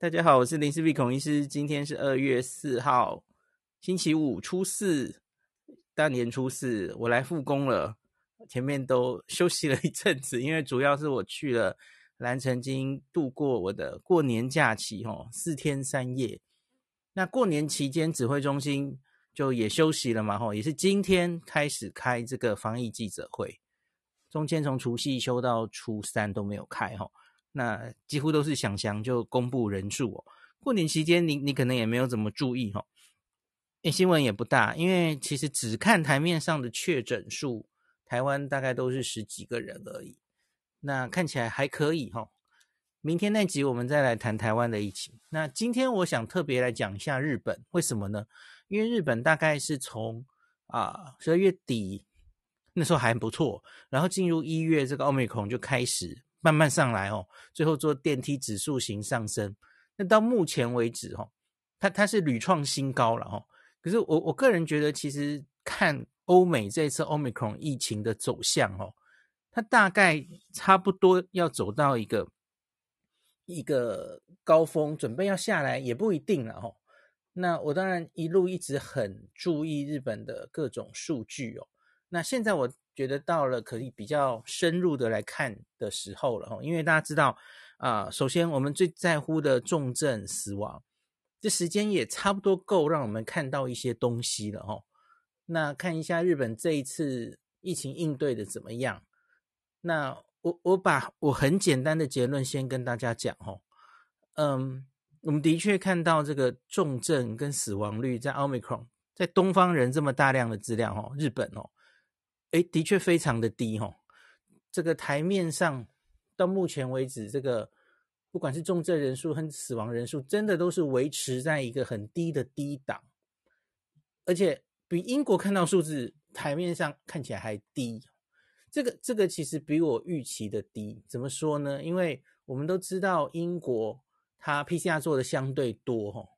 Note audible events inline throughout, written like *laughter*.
大家好，我是林氏璧孔医师。今天是二月四号，星期五，初四，大年初四，我来复工了。前面都休息了一阵子，因为主要是我去了兰城经度过我的过年假期，吼，四天三夜。那过年期间，指挥中心就也休息了嘛，吼，也是今天开始开这个防疫记者会，中间从除夕休到初三都没有开，吼。那几乎都是想想就公布人数哦。过年期间你你可能也没有怎么注意哈，诶，新闻也不大，因为其实只看台面上的确诊数，台湾大概都是十几个人而已。那看起来还可以哈。明天那集我们再来谈台湾的疫情。那今天我想特别来讲一下日本，为什么呢？因为日本大概是从啊十二月底那时候还不错，然后进入一月这个奥密克戎就开始。慢慢上来哦，最后做电梯指数型上升。那到目前为止哦，它它是屡创新高了哦。可是我我个人觉得，其实看欧美这次 Omicron 疫情的走向哦，它大概差不多要走到一个一个高峰，准备要下来也不一定了哦。那我当然一路一直很注意日本的各种数据哦。那现在我。觉得到了可以比较深入的来看的时候了哈，因为大家知道啊、首先我们最在乎的重症死亡，这时间也差不多够让我们看到一些东西了哈。那看一下日本这一次疫情应对的怎么样？那我我把我很简单的结论先跟大家讲哈，嗯，我们的确看到这个重症跟死亡率在奥密克戎在东方人这么大量的资料哈，日本哦。诶，的确非常的低哈。这个台面上到目前为止，这个不管是重症人数和死亡人数，真的都是维持在一个很低的低档，而且比英国看到数字台面上看起来还低。这个这个其实比我预期的低。怎么说呢？因为我们都知道英国它 PCR 做的相对多哈，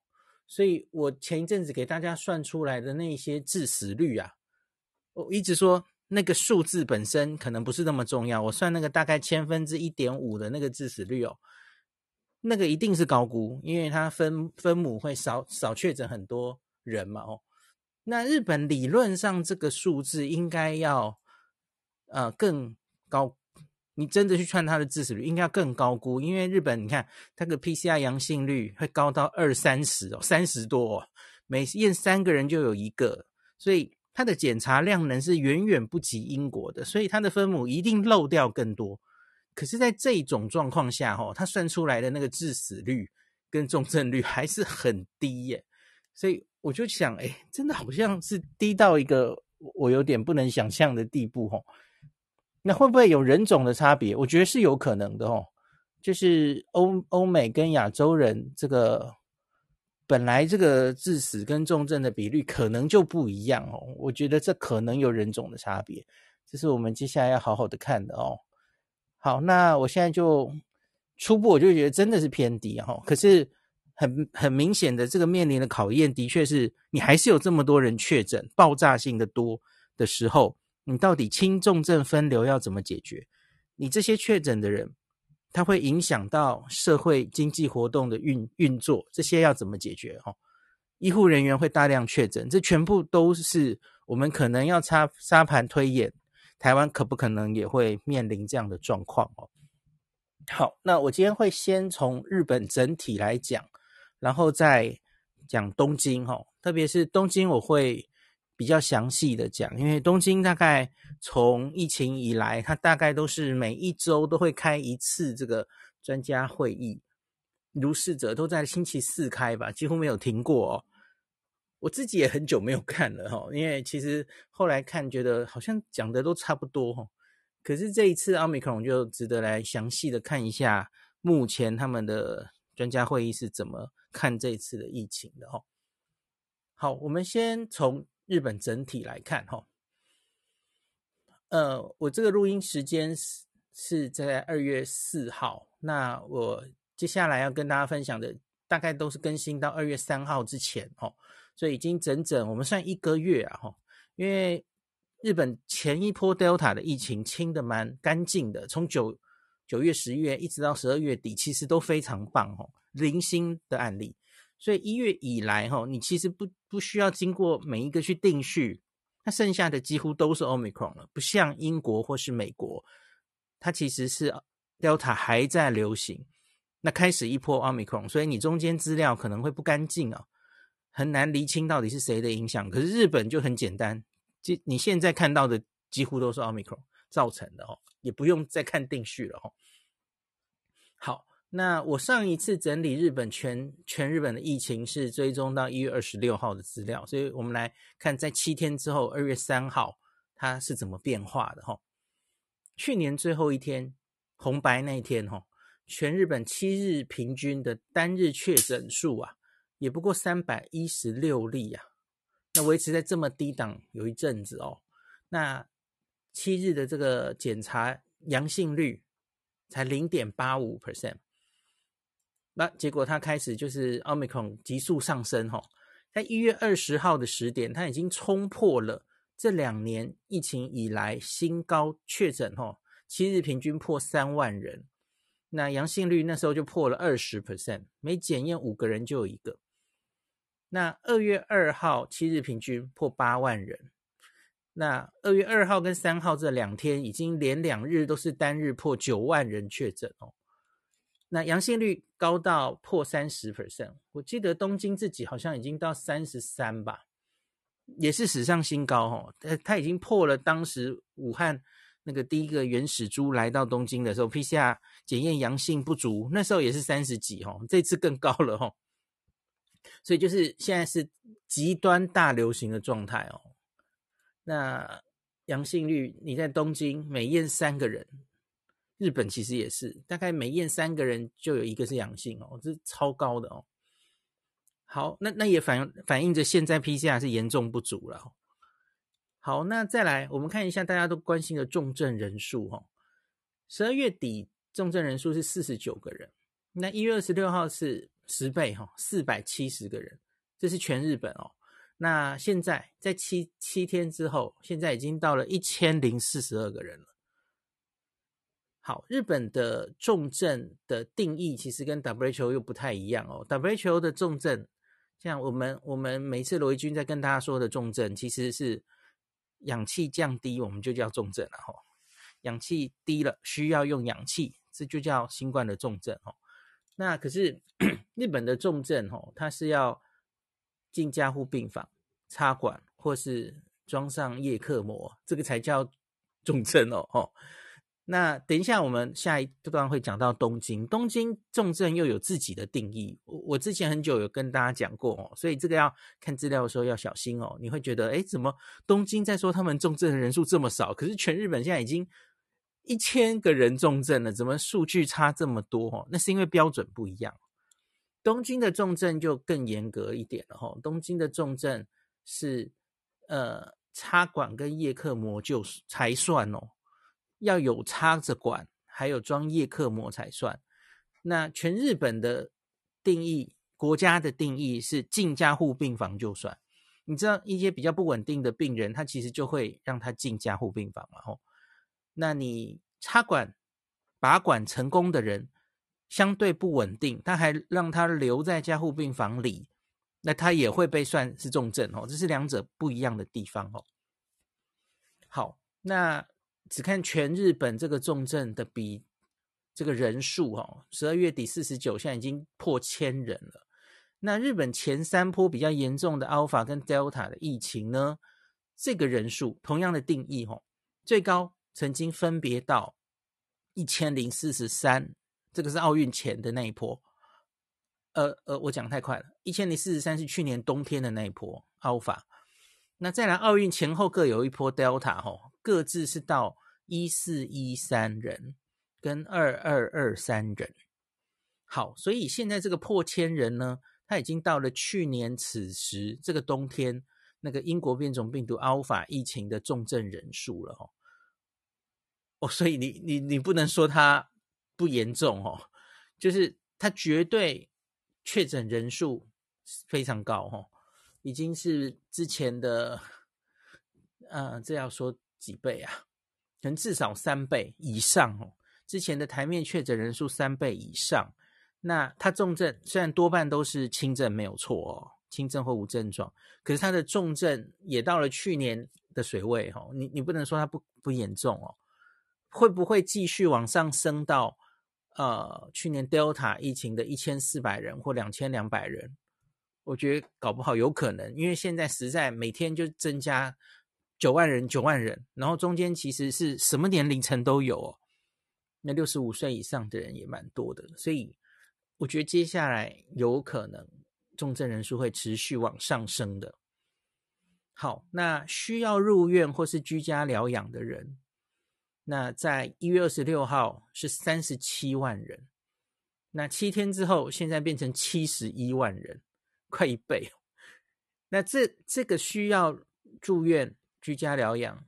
所以我前一阵子给大家算出来的那些致死率啊，我一直说。那个数字本身可能不是那么重要，我算那个大概千分之一点五的那个致死率哦，那个一定是高估，因为它分分母会少少确诊很多人嘛哦。那日本理论上这个数字应该要呃更高，你真的去串它的致死率应该要更高估，因为日本你看它个 PCR 阳性率会高到二三十哦，三十多哦，每验三个人就有一个，所以。它的检查量能是远远不及英国的，所以它的分母一定漏掉更多。可是，在这种状况下，哈，它算出来的那个致死率跟重症率还是很低耶。所以我就想，哎，真的好像是低到一个我有点不能想象的地步，哈。那会不会有人种的差别？我觉得是有可能的，哦。就是欧欧美跟亚洲人这个。本来这个致死跟重症的比率可能就不一样哦，我觉得这可能有人种的差别，这是我们接下来要好好的看的哦。好，那我现在就初步我就觉得真的是偏低哈，可是很很明显的这个面临的考验的确是你还是有这么多人确诊，爆炸性的多的时候，你到底轻重症分流要怎么解决？你这些确诊的人。它会影响到社会经济活动的运运作，这些要怎么解决？哈，医护人员会大量确诊，这全部都是我们可能要插沙盘推演，台湾可不可能也会面临这样的状况？哦，好，那我今天会先从日本整体来讲，然后再讲东京，哈，特别是东京，我会。比较详细的讲，因为东京大概从疫情以来，它大概都是每一周都会开一次这个专家会议，如是者都在星期四开吧，几乎没有停过哦。我自己也很久没有看了哈，因为其实后来看觉得好像讲的都差不多哈。可是这一次奥密克戎就值得来详细的看一下，目前他们的专家会议是怎么看这次的疫情的哈。好，我们先从。日本整体来看，哈，呃，我这个录音时间是是在二月四号，那我接下来要跟大家分享的大概都是更新到二月三号之前，哈，所以已经整整我们算一个月啊，哈，因为日本前一波 Delta 的疫情清的蛮干净的，从九九月、十月一直到十二月底，其实都非常棒哦，零星的案例。所以一月以来哈，你其实不不需要经过每一个去定序，那剩下的几乎都是 Omicron 了，不像英国或是美国，它其实是 Delta 还在流行，那开始一波 Omicron，所以你中间资料可能会不干净啊，很难厘清到底是谁的影响。可是日本就很简单，就你现在看到的几乎都是 Omicron 造成的哦，也不用再看定序了哦。好。那我上一次整理日本全全日本的疫情是追踪到一月二十六号的资料，所以我们来看在七天之后，二月三号它是怎么变化的哈。去年最后一天红白那一天哈，全日本七日平均的单日确诊数啊，也不过三百一十六例啊，那维持在这么低档有一阵子哦。那七日的这个检查阳性率才零点八五 percent。那结果它开始就是 Omicron 急速上升哈，在一月二十号的十点，它已经冲破了这两年疫情以来新高确诊哈，七日平均破三万人，那阳性率那时候就破了二十 percent，每检验五个人就有一个。那二月二号七日平均破八万人，那二月二号跟三号这两天已经连两日都是单日破九万人确诊哦。那阳性率高到破三十 percent，我记得东京自己好像已经到三十三吧，也是史上新高哦。它，它已经破了当时武汉那个第一个原始株来到东京的时候，PCR 检验阳性不足，那时候也是三十几哦，这次更高了哦。所以就是现在是极端大流行的状态哦。那阳性率你在东京每验三个人。日本其实也是，大概每验三个人就有一个是阳性哦，这超高的哦。好，那那也反反映着现在 PCR 是严重不足了。好，那再来我们看一下大家都关心的重症人数哈。十二月底重症人数是四十九个人，那一月二十六号是十倍哈，四百七十个人，这是全日本哦。那现在在七七天之后，现在已经到了一千零四十二个人了。好，日本的重症的定义其实跟 WHO 又不太一样哦。WHO 的重症，像我们我们每次罗伊军在跟大家说的重症，其实是氧气降低，我们就叫重症了哈。氧气低了，需要用氧气，这就叫新冠的重症哦。那可是日本的重症哦，它是要进加护病房、插管或是装上叶克膜，这个才叫重症哦。那等一下，我们下一段会讲到东京。东京重症又有自己的定义。我我之前很久有跟大家讲过哦，所以这个要看资料的时候要小心哦。你会觉得，诶，怎么东京在说他们重症的人数这么少，可是全日本现在已经一千个人重症了，怎么数据差这么多？哦，那是因为标准不一样。东京的重症就更严格一点了哈。东京的重症是呃插管跟叶克膜就才算哦。要有插着管，还有装叶克膜才算。那全日本的定义，国家的定义是进加护病房就算。你知道一些比较不稳定的病人，他其实就会让他进加护病房嘛。吼，那你插管、拔管成功的人，相对不稳定，他还让他留在加护病房里，那他也会被算是重症哦。这是两者不一样的地方哦。好，那。只看全日本这个重症的比这个人数哦，十二月底四十九，现在已经破千人了。那日本前三波比较严重的 Alpha 跟 Delta 的疫情呢，这个人数同样的定义哦，最高曾经分别到一千零四十三，这个是奥运前的那一波。呃呃，我讲太快了，一千零四十三是去年冬天的那一波 Alpha。那再来奥运前后各有一波 Delta 哦，各自是到。一四一三人跟二二二三人，好，所以现在这个破千人呢，他已经到了去年此时这个冬天那个英国变种病毒 Alpha 疫情的重症人数了哦。哦，所以你你你不能说它不严重哦，就是它绝对确诊人数非常高哦，已经是之前的，呃，这要说几倍啊？可能至少三倍以上哦，之前的台面确诊人数三倍以上。那他重症虽然多半都是轻症，没有错哦，轻症或无症状，可是他的重症也到了去年的水位哦。你你不能说他不不严重哦，会不会继续往上升到呃去年 Delta 疫情的一千四百人或两千两百人？我觉得搞不好有可能，因为现在实在每天就增加九万人九万人，然后中间其实是什么年龄层都有哦，那六十五岁以上的人也蛮多的，所以。我觉得接下来有可能重症人数会持续往上升的。好，那需要入院或是居家疗养的人，那在一月二十六号是三十七万人，那七天之后现在变成七十一万人，快一倍。那这这个需要住院居家疗养，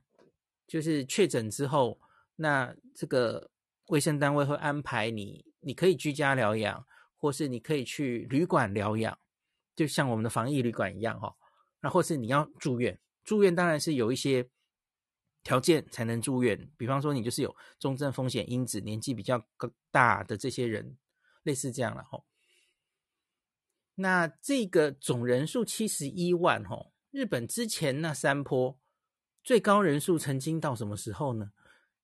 就是确诊之后，那这个卫生单位会安排你，你可以居家疗养。或是你可以去旅馆疗养，就像我们的防疫旅馆一样哈。那或是你要住院，住院当然是有一些条件才能住院，比方说你就是有重症风险因子、年纪比较大的这些人，类似这样了哈。那这个总人数七十一万哈，日本之前那三波最高人数曾经到什么时候呢？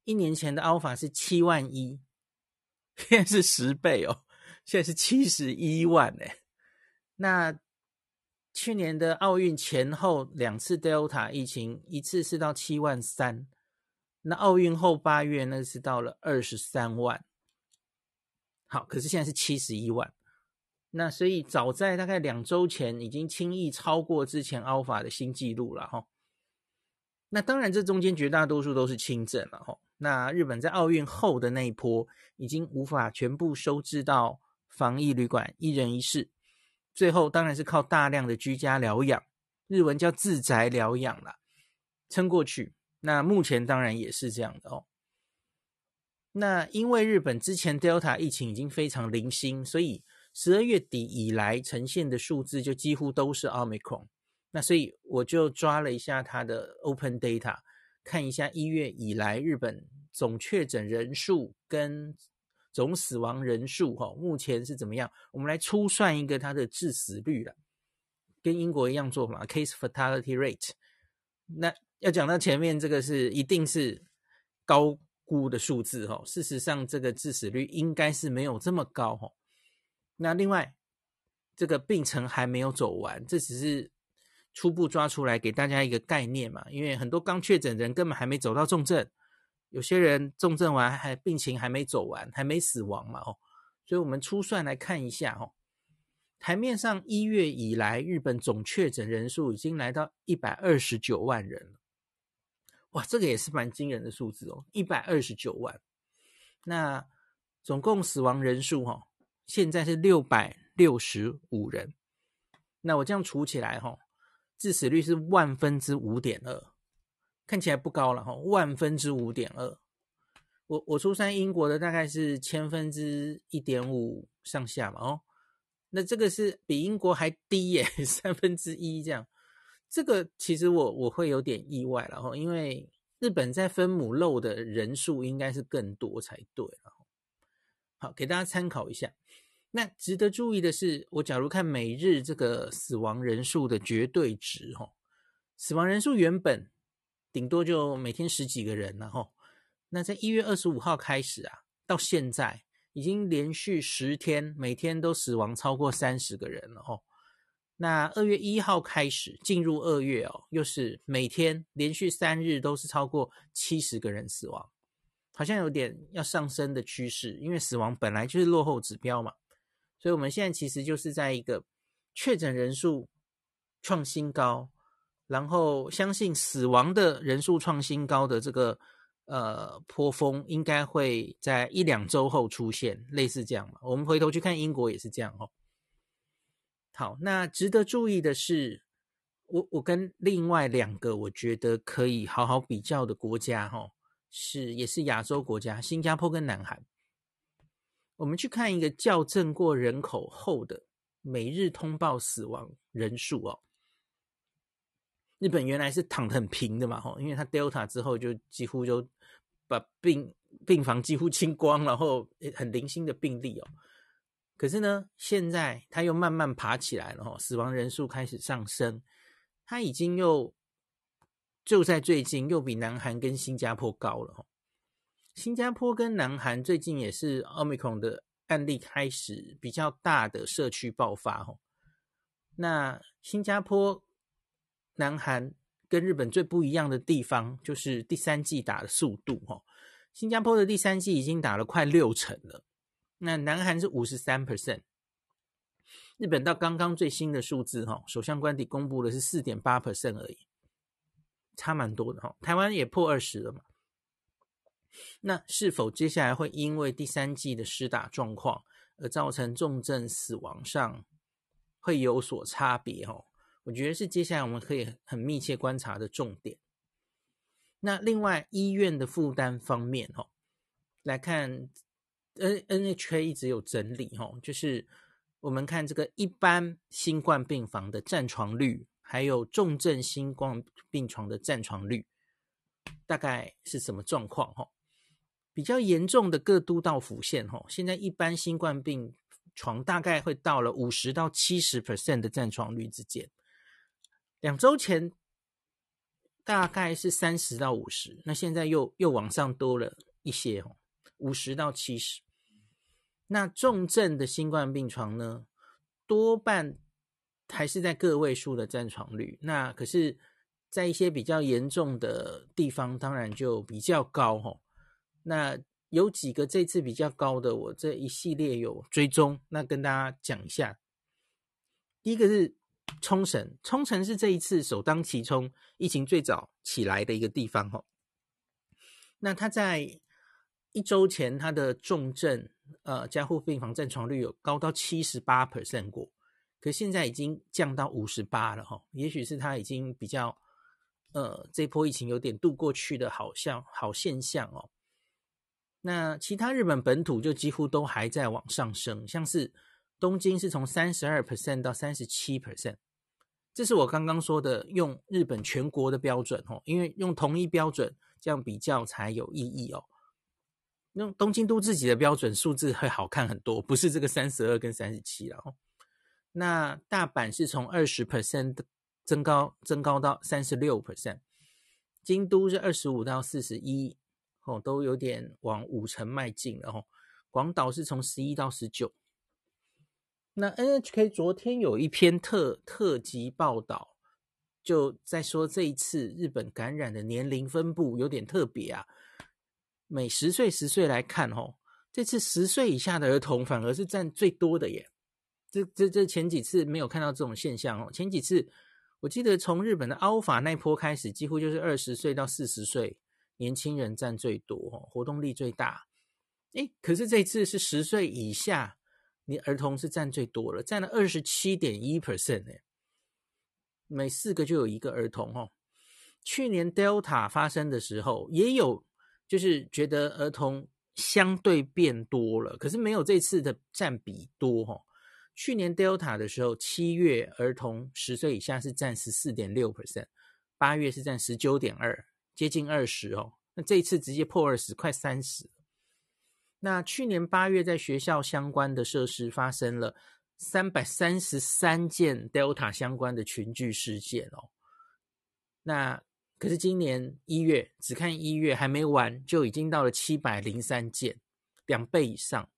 一年前的 Alpha 是七万一，现在是十倍哦。现在是七十一万哎，那去年的奥运前后两次 Delta 疫情，一次是到七万三，那奥运后八月那是到了二十三万。好，可是现在是七十一万，那所以早在大概两周前已经轻易超过之前 Alpha 的新纪录了哈。那当然，这中间绝大多数都是轻症了哈。那日本在奥运后的那一波已经无法全部收治到。防疫旅馆一人一室，最后当然是靠大量的居家疗养，日文叫自宅疗养啦，撑过去。那目前当然也是这样的哦。那因为日本之前 Delta 疫情已经非常零星，所以十二月底以来呈现的数字就几乎都是 Omicron。那所以我就抓了一下它的 Open Data，看一下一月以来日本总确诊人数跟。总死亡人数哈，目前是怎么样？我们来初算一个它的致死率了，跟英国一样做法，case fatality rate。那要讲到前面这个是一定是高估的数字哈，事实上这个致死率应该是没有这么高哈。那另外这个病程还没有走完，这只是初步抓出来给大家一个概念嘛，因为很多刚确诊的人根本还没走到重症。有些人重症完还病情还没走完，还没死亡嘛？哦，所以我们初算来看一下哦。台面上一月以来，日本总确诊人数已经来到一百二十九万人了。哇，这个也是蛮惊人的数字哦，一百二十九万。那总共死亡人数哈，现在是六百六十五人。那我这样除起来哈，致死率是万分之五点二。看起来不高了哈，万分之五点二。我我出生英国的大概是千分之一点五上下嘛哦，那这个是比英国还低耶，*laughs* 三分之一这样。这个其实我我会有点意外了哈，因为日本在分母漏的人数应该是更多才对了。好，给大家参考一下。那值得注意的是，我假如看每日这个死亡人数的绝对值哈，死亡人数原本。顶多就每天十几个人，然后那在一月二十五号开始啊，到现在已经连续十天，每天都死亡超过三十个人了哦。那二月一号开始进入二月哦，又是每天连续三日都是超过七十个人死亡，好像有点要上升的趋势，因为死亡本来就是落后指标嘛。所以我们现在其实就是在一个确诊人数创新高。然后相信死亡的人数创新高的这个呃坡峰应该会在一两周后出现，类似这样嘛。我们回头去看英国也是这样哦。好，那值得注意的是，我我跟另外两个我觉得可以好好比较的国家哈、是也是亚洲国家，新加坡跟南韩。我们去看一个校正过人口后的每日通报死亡人数哦。日本原来是躺得很平的嘛，吼，因为它 Delta 之后就几乎就把病病房几乎清光，然后很零星的病例哦。可是呢，现在他又慢慢爬起来了哈，死亡人数开始上升，他已经又就在最近又比南韩跟新加坡高了哈。新加坡跟南韩最近也是 Omicron 的案例开始比较大的社区爆发哈。那新加坡、南韩跟日本最不一样的地方就是第三季打的速度哈。新加坡的第三季已经打了快六成了。那南韩是五十三 percent，日本到刚刚最新的数字哈，首相官邸公布的是四点八 percent 而已，差蛮多的哈。台湾也破二十了嘛，那是否接下来会因为第三季的施打状况而造成重症死亡上会有所差别哦？我觉得是接下来我们可以很密切观察的重点。那另外医院的负担方面哦，来看。N N H A 一直有整理哈，就是我们看这个一般新冠病房的占床率，还有重症新冠病床的占床率，大概是什么状况哈？比较严重的各都道府县哈，现在一般新冠病床大概会到了五十到七十 percent 的占床率之间，两周前大概是三十到五十，那现在又又往上多了一些哦。五十到七十，那重症的新冠病床呢，多半还是在个位数的占床率。那可是，在一些比较严重的地方，当然就比较高吼。那有几个这次比较高的，我这一系列有追踪，那跟大家讲一下。第一个是冲绳，冲绳是这一次首当其冲，疫情最早起来的一个地方吼。那它在一周前，他的重症呃加护病房占床率有高到七十八 percent 过，可现在已经降到五十八了哈。也许是他已经比较呃这波疫情有点度过去的好像好现象哦。那其他日本本土就几乎都还在往上升，像是东京是从三十二 percent 到三十七 percent，这是我刚刚说的用日本全国的标准哦，因为用同一标准这样比较才有意义哦。用东京都自己的标准数字会好看很多，不是这个三十二跟三十七了哦。那大阪是从二十 percent 增高增高到三十六 percent，京都是二十五到四十一，哦，都有点往五成迈进了哦。广岛是从十一到十九。那 NHK 昨天有一篇特特辑报道，就在说这一次日本感染的年龄分布有点特别啊。每十岁十岁来看，哦，这次十岁以下的儿童反而是占最多的耶。这这这前几次没有看到这种现象哦。前几次我记得从日本的 Alpha 那波开始，几乎就是二十岁到四十岁年轻人占最多，活动力最大。诶，可是这次是十岁以下，你儿童是占最多了，占了二十七点一 percent 哎。每四个就有一个儿童哦。去年 Delta 发生的时候也有。就是觉得儿童相对变多了，可是没有这次的占比多哈。去年 Delta 的时候，七月儿童十岁以下是占十四点六 percent，八月是占十九点二，接近二十哦。那这一次直接破二十，快三十。那去年八月在学校相关的设施发生了三百三十三件 Delta 相关的群聚事件哦。那可是今年一月，只看一月还没完，就已经到了七百零三件，两倍以上。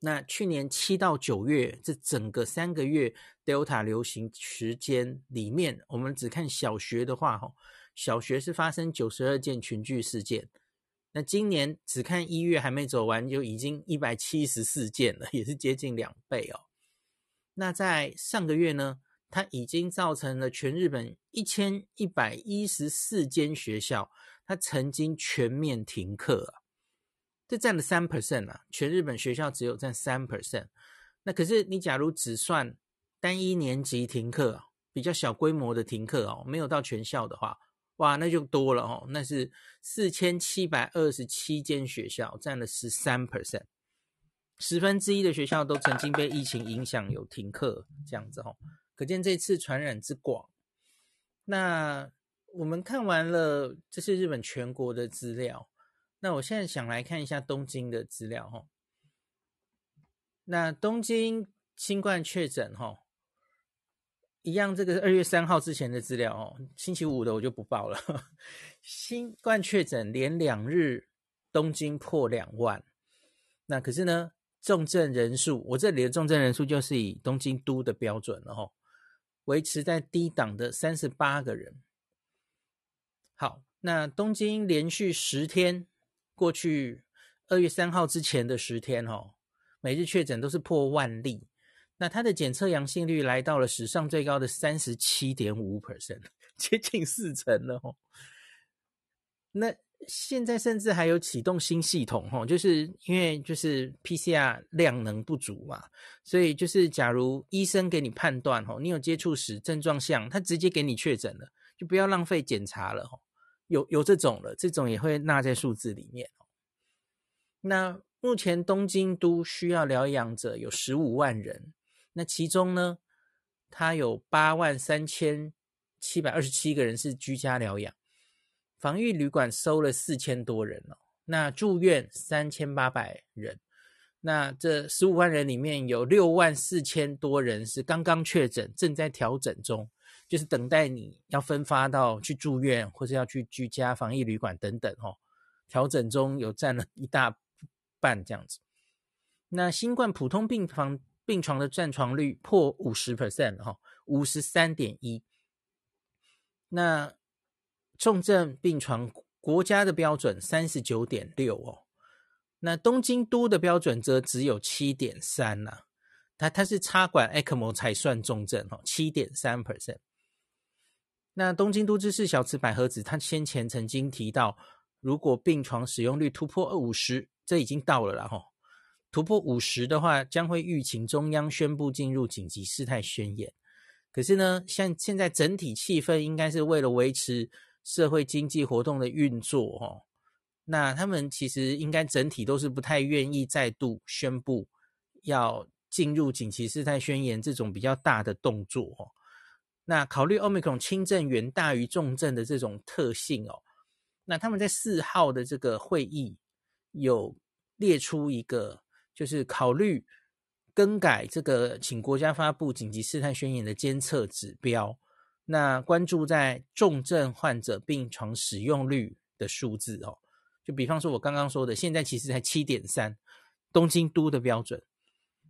那去年七到九月这整个三个月 Delta 流行时间里面，我们只看小学的话，哈，小学是发生九十二件群聚事件。那今年只看一月还没走完，就已经一百七十四件了，*laughs* 也是接近两倍哦。那在上个月呢？它已经造成了全日本一千一百一十四间学校，它曾经全面停课啊，这占了三 percent 啊，全日本学校只有占三 percent。那可是你假如只算单一年级停课，比较小规模的停课哦，没有到全校的话，哇，那就多了哦，那是四千七百二十七间学校，占了十三 percent，十分之一的学校都曾经被疫情影响有停课这样子哦。可见这次传染之广。那我们看完了，这是日本全国的资料。那我现在想来看一下东京的资料哈。那东京新冠确诊哈，一样这个是二月三号之前的资料哦，星期五的我就不报了。*laughs* 新冠确诊连两日东京破两万，那可是呢，重症人数，我这里的重症人数就是以东京都的标准了哈，维持在低档的三十八个人。好，那东京连续十天。过去二月三号之前的十天，哈，每日确诊都是破万例。那它的检测阳性率来到了史上最高的三十七点五 percent，接近四成了，哦。那现在甚至还有启动新系统，哦，就是因为就是 PCR 量能不足嘛，所以就是假如医生给你判断，哦，你有接触史症状项，他直接给你确诊了，就不要浪费检查了，哦。有有这种了，这种也会纳在数字里面。那目前东京都需要疗养者有十五万人，那其中呢，它有八万三千七百二十七个人是居家疗养，防疫旅馆收了四千多人哦，那住院三千八百人，那这十五万人里面有六万四千多人是刚刚确诊，正在调整中。就是等待你要分发到去住院，或者要去居家防疫旅馆等等哦，调整中有占了一大半这样子。那新冠普通病房病床的占床率破五十 percent 哈，五十三点一。那重症病床国家的标准三十九点六哦，那东京都的标准则只有七点三呐，它它是插管 ECMO 才算重症哈，七点三 percent。那东京都知事小池百合子，他先前曾经提到，如果病床使用率突破五十，这已经到了啦齁。突破五十的话，将会吁请中央宣布进入紧急事态宣言。可是呢，像现在整体气氛应该是为了维持社会经济活动的运作哦。那他们其实应该整体都是不太愿意再度宣布要进入紧急事态宣言这种比较大的动作哦。那考虑 Omicron 轻症远大于重症的这种特性哦，那他们在四号的这个会议有列出一个，就是考虑更改这个，请国家发布紧急事态宣言的监测指标。那关注在重症患者病床使用率的数字哦，就比方说我刚刚说的，现在其实才七点三，东京都的标准。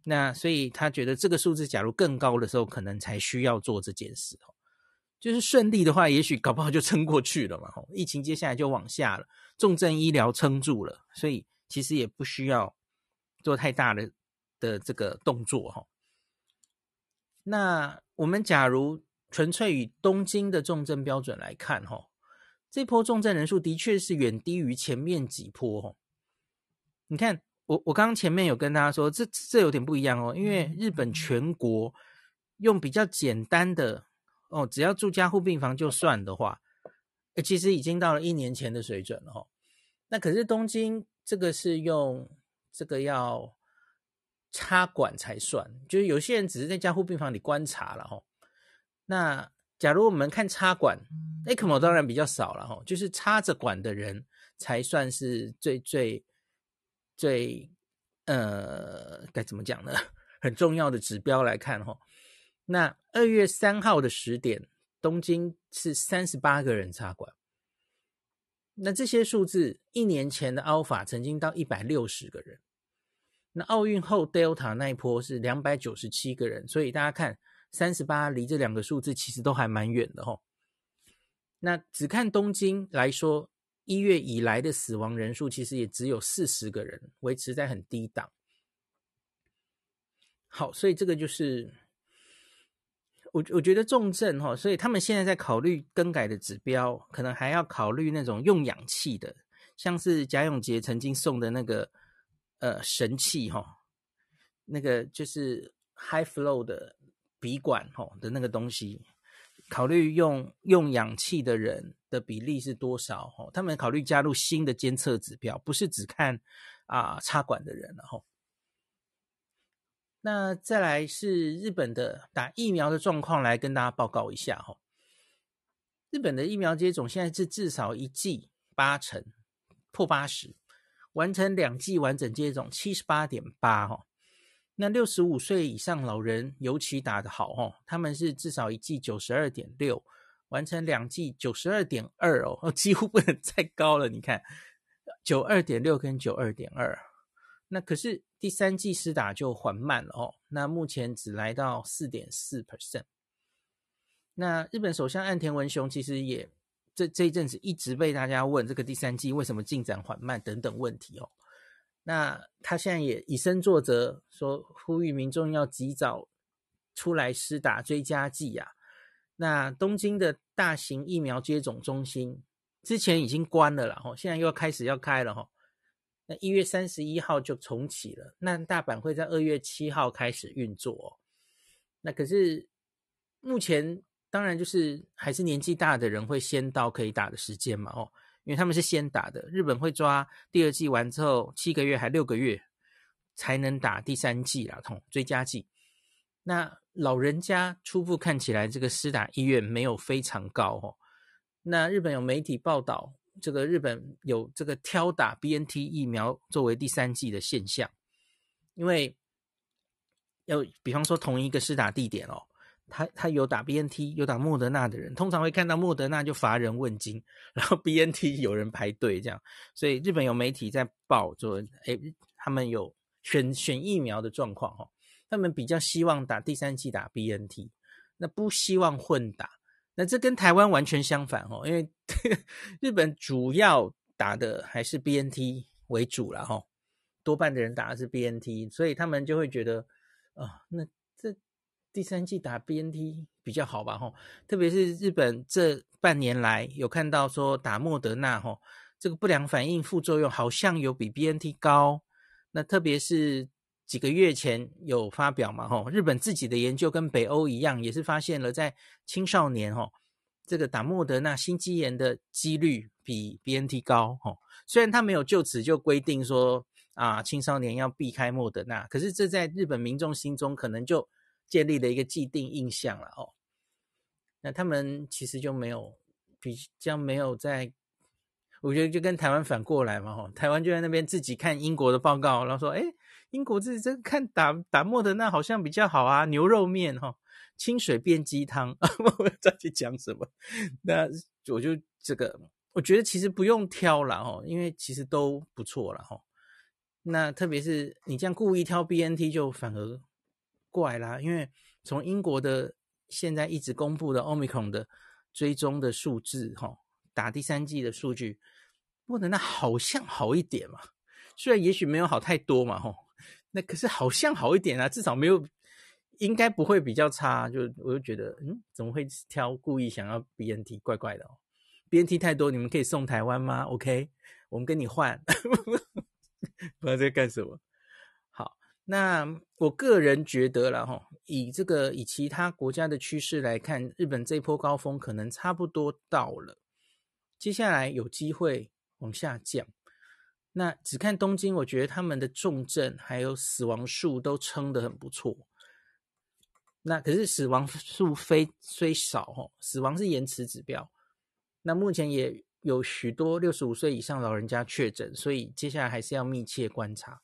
那所以他觉得这个数字假如更高的时候，可能才需要做这件事哦。就是顺利的话，也许搞不好就撑过去了嘛。疫情接下来就往下了，重症医疗撑住了，所以其实也不需要做太大的的这个动作哈。那我们假如纯粹以东京的重症标准来看哈，这波重症人数的确是远低于前面几波哈。你看。我我刚刚前面有跟大家说，这这有点不一样哦，因为日本全国用比较简单的哦，只要住加护病房就算的话，其实已经到了一年前的水准了哦。那可是东京这个是用这个要插管才算，就是有些人只是在加护病房里观察了哦。那假如我们看插管，ECMO 当然比较少了哦，就是插着管的人才算是最最。最呃，该怎么讲呢？*laughs* 很重要的指标来看哈，那二月三号的十点，东京是三十八个人插管。那这些数字，一年前的 Alpha 曾经到一百六十个人。那奥运后 Delta 那一波是两百九十七个人，所以大家看三十八离这两个数字其实都还蛮远的哈。那只看东京来说。一月以来的死亡人数其实也只有四十个人，维持在很低档。好，所以这个就是我我觉得重症哈，所以他们现在在考虑更改的指标，可能还要考虑那种用氧气的，像是贾永杰曾经送的那个呃神器哈，那个就是 high flow 的笔管哈的那个东西。考虑用用氧气的人的比例是多少？哈，他们考虑加入新的监测指标，不是只看啊插管的人了哈。那再来是日本的打疫苗的状况，来跟大家报告一下哈。日本的疫苗接种现在是至少一剂八成破八十，完成两剂完整接种七十八点八哈。那六十五岁以上老人尤其打得好哦，他们是至少一剂九十二点六，完成两剂九十二点二哦，*laughs* 几乎不能再高了。你看，九二点六跟九二点二，那可是第三剂施打就缓慢了哦。那目前只来到四点四 percent。那日本首相岸田文雄其实也这这一阵子一直被大家问这个第三剂为什么进展缓慢等等问题哦。那他现在也以身作则，说呼吁民众要及早出来施打追加剂呀。那东京的大型疫苗接种中心之前已经关了啦，吼，现在又要开始要开了吼。那一月三十一号就重启了，那大阪会在二月七号开始运作。那可是目前当然就是还是年纪大的人会先到可以打的时间嘛，哦。因为他们是先打的，日本会抓第二季完之后七个月还六个月才能打第三季啦，同追加季。那老人家初步看起来这个施打意愿没有非常高哦。那日本有媒体报道，这个日本有这个挑打 BNT 疫苗作为第三剂的现象，因为要比方说同一个施打地点哦。他他有打 BNT 有打莫德纳的人，通常会看到莫德纳就乏人问津，然后 BNT 有人排队这样，所以日本有媒体在报说，哎，他们有选选疫苗的状况哈，他们比较希望打第三剂打 BNT，那不希望混打，那这跟台湾完全相反哦，因为日本主要打的还是 BNT 为主了哈，多半的人打的是 BNT，所以他们就会觉得啊，那这。第三剂打 BNT 比较好吧，哈，特别是日本这半年来有看到说打莫德纳，哈，这个不良反应副作用好像有比 BNT 高。那特别是几个月前有发表嘛，吼，日本自己的研究跟北欧一样，也是发现了在青少年，吼，这个打莫德纳心肌炎的几率比 BNT 高，吼。虽然他没有就此就规定说啊青少年要避开莫德纳，可是这在日本民众心中可能就。建立了一个既定印象了哦，那他们其实就没有比较没有在，我觉得就跟台湾反过来嘛吼，台湾就在那边自己看英国的报告，然后说，哎，英国自己这看打打莫德纳好像比较好啊，牛肉面哈，清水变鸡汤，*laughs* 我再去讲什么？那我就这个，我觉得其实不用挑了哈，因为其实都不错了哈。那特别是你这样故意挑 BNT，就反而。怪啦，因为从英国的现在一直公布的 Omicron 的追踪的数字，哈，打第三剂的数据，莫德纳好像好一点嘛，虽然也许没有好太多嘛，哈，那可是好像好一点啊，至少没有，应该不会比较差，就我就觉得，嗯，怎么会挑故意想要 BNT，怪怪的哦，BNT 太多，你们可以送台湾吗？OK，我们跟你换，*laughs* 不知道在干什么。好那我个人觉得啦，哈，以这个以其他国家的趋势来看，日本这波高峰可能差不多到了，接下来有机会往下降。那只看东京，我觉得他们的重症还有死亡数都撑得很不错。那可是死亡数非虽少，哦，死亡是延迟指标。那目前也有许多六十五岁以上老人家确诊，所以接下来还是要密切观察。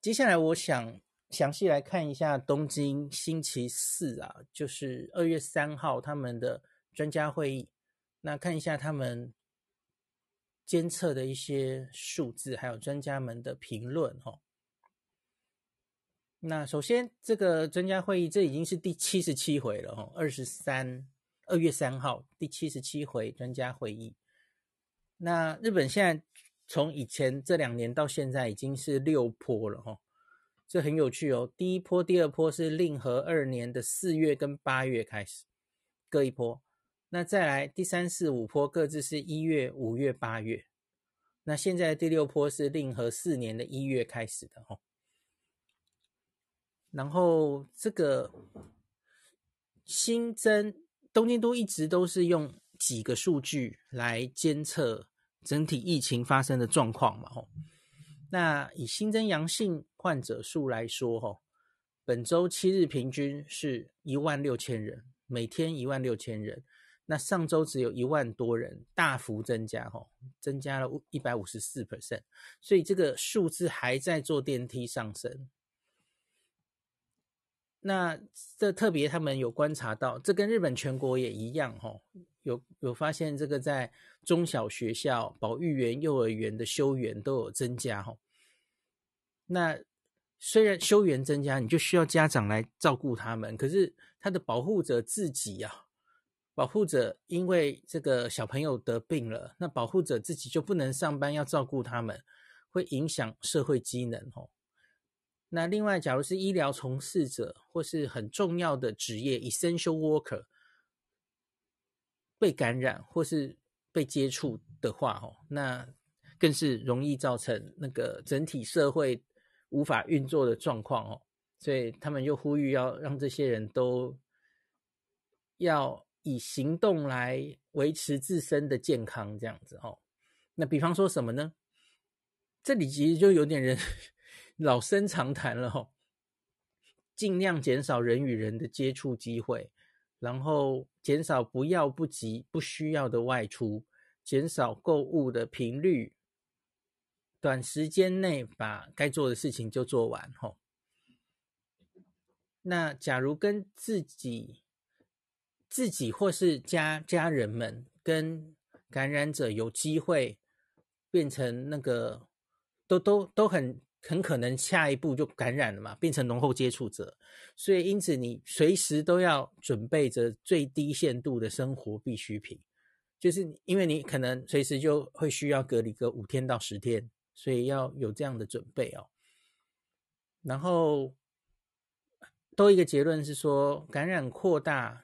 接下来，我想详细来看一下东京星期四啊，就是二月三号他们的专家会议。那看一下他们监测的一些数字，还有专家们的评论哦。那首先，这个专家会议这已经是第七十七回了哈，二十三二月三号第七十七回专家会议。那日本现在。从以前这两年到现在已经是六波了哈，这很有趣哦。第一波、第二波是令和二年的四月跟八月开始各一波，那再来第三、四、五波各自是一月、五月、八月。那现在第六波是令和四年的一月开始的哈。然后这个新增东京都一直都是用几个数据来监测。整体疫情发生的状况嘛，吼，那以新增阳性患者数来说，吼，本周七日平均是一万六千人，每天一万六千人。那上周只有一万多人，大幅增加，吼，增加了一百五十四 percent，所以这个数字还在做电梯上升。那这特别他们有观察到，这跟日本全国也一样，吼，有有发现这个在中小学校、保育园、幼儿园的休园都有增加，吼。那虽然休园增加，你就需要家长来照顾他们，可是他的保护者自己啊。保护者因为这个小朋友得病了，那保护者自己就不能上班，要照顾他们，会影响社会机能哦。那另外，假如是医疗从事者或是很重要的职业 （essential worker） 被感染或是被接触的话，哦，那更是容易造成那个整体社会无法运作的状况哦。所以他们又呼吁要让这些人都要。以行动来维持自身的健康，这样子哦。那比方说什么呢？这里其实就有点人老生常谈了哦。尽量减少人与人的接触机会，然后减少不要不急不需要的外出，减少购物的频率，短时间内把该做的事情就做完哦。那假如跟自己。自己或是家家人们跟感染者有机会变成那个，都都都很很可能下一步就感染了嘛，变成浓厚接触者。所以因此你随时都要准备着最低限度的生活必需品，就是因为你可能随时就会需要隔离个五天到十天，所以要有这样的准备哦。然后多一个结论是说，感染扩大。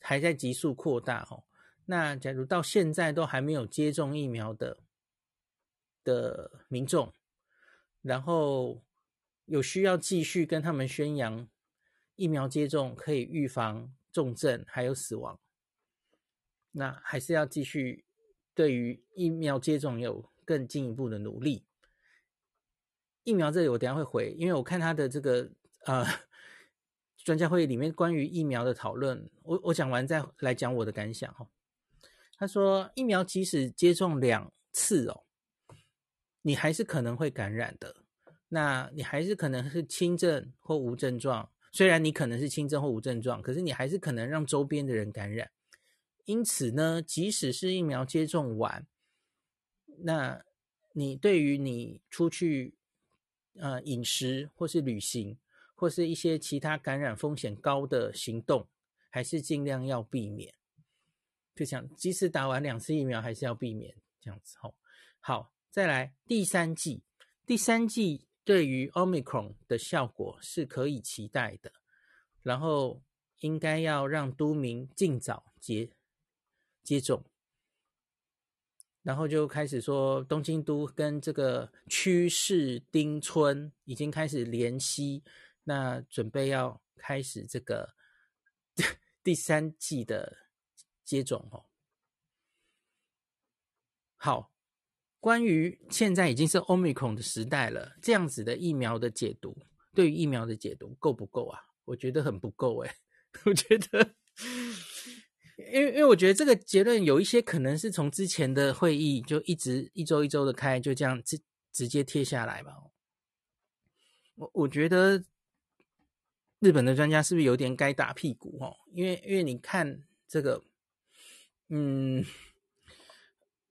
还在急速扩大哦。那假如到现在都还没有接种疫苗的的民众，然后有需要继续跟他们宣扬疫苗接种可以预防重症还有死亡，那还是要继续对于疫苗接种有更进一步的努力。疫苗这里我等下会回，因为我看他的这个呃。专家会议里面关于疫苗的讨论，我我讲完再来讲我的感想哦。他说，疫苗即使接种两次哦，你还是可能会感染的。那你还是可能是轻症或无症状，虽然你可能是轻症或无症状，可是你还是可能让周边的人感染。因此呢，即使是疫苗接种完，那你对于你出去呃饮食或是旅行。或是一些其他感染风险高的行动，还是尽量要避免。就想，即使打完两次疫苗，还是要避免这样子。吼，好，再来第三季，第三季对于 Omicron 的效果是可以期待的。然后应该要让都民尽早接接种。然后就开始说，东京都跟这个区市町村已经开始联系。那准备要开始这个 *laughs* 第三季的接种哦。好，关于现在已经是 Omicron 的时代了，这样子的疫苗的解读，对于疫苗的解读够不够啊？我觉得很不够诶。*laughs* 我觉得，因为因为我觉得这个结论有一些可能是从之前的会议就一直一周一周的开，就这样直直接贴下来吧。我我觉得。日本的专家是不是有点该打屁股哦？因为因为你看这个，嗯，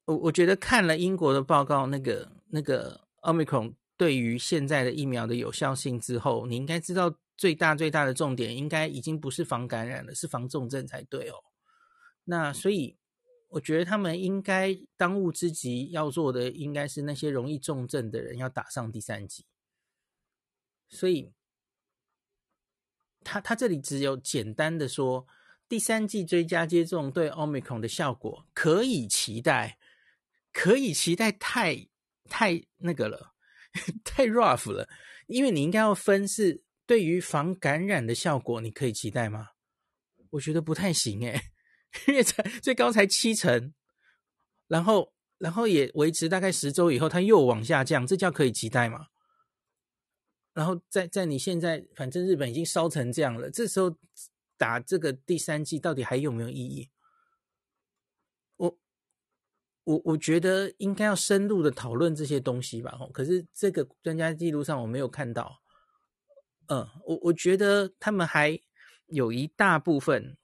我我觉得看了英国的报告，那个那个 Omicron 对于现在的疫苗的有效性之后，你应该知道最大最大的重点应该已经不是防感染了，是防重症才对哦。那所以我觉得他们应该当务之急要做的，应该是那些容易重症的人要打上第三剂。所以。他他这里只有简单的说，第三剂追加接种对 Omicron 的效果可以期待，可以期待太太那个了，*laughs* 太 rough 了，因为你应该要分是对于防感染的效果，你可以期待吗？我觉得不太行诶，*laughs* 因为才最高才七成，然后然后也维持大概十周以后，它又往下降，这叫可以期待吗？然后在在你现在，反正日本已经烧成这样了，这时候打这个第三剂到底还有没有意义？我我觉得应该要深入的讨论这些东西吧。可是这个专家记录上我没有看到。嗯，我我觉得他们还有一大部分，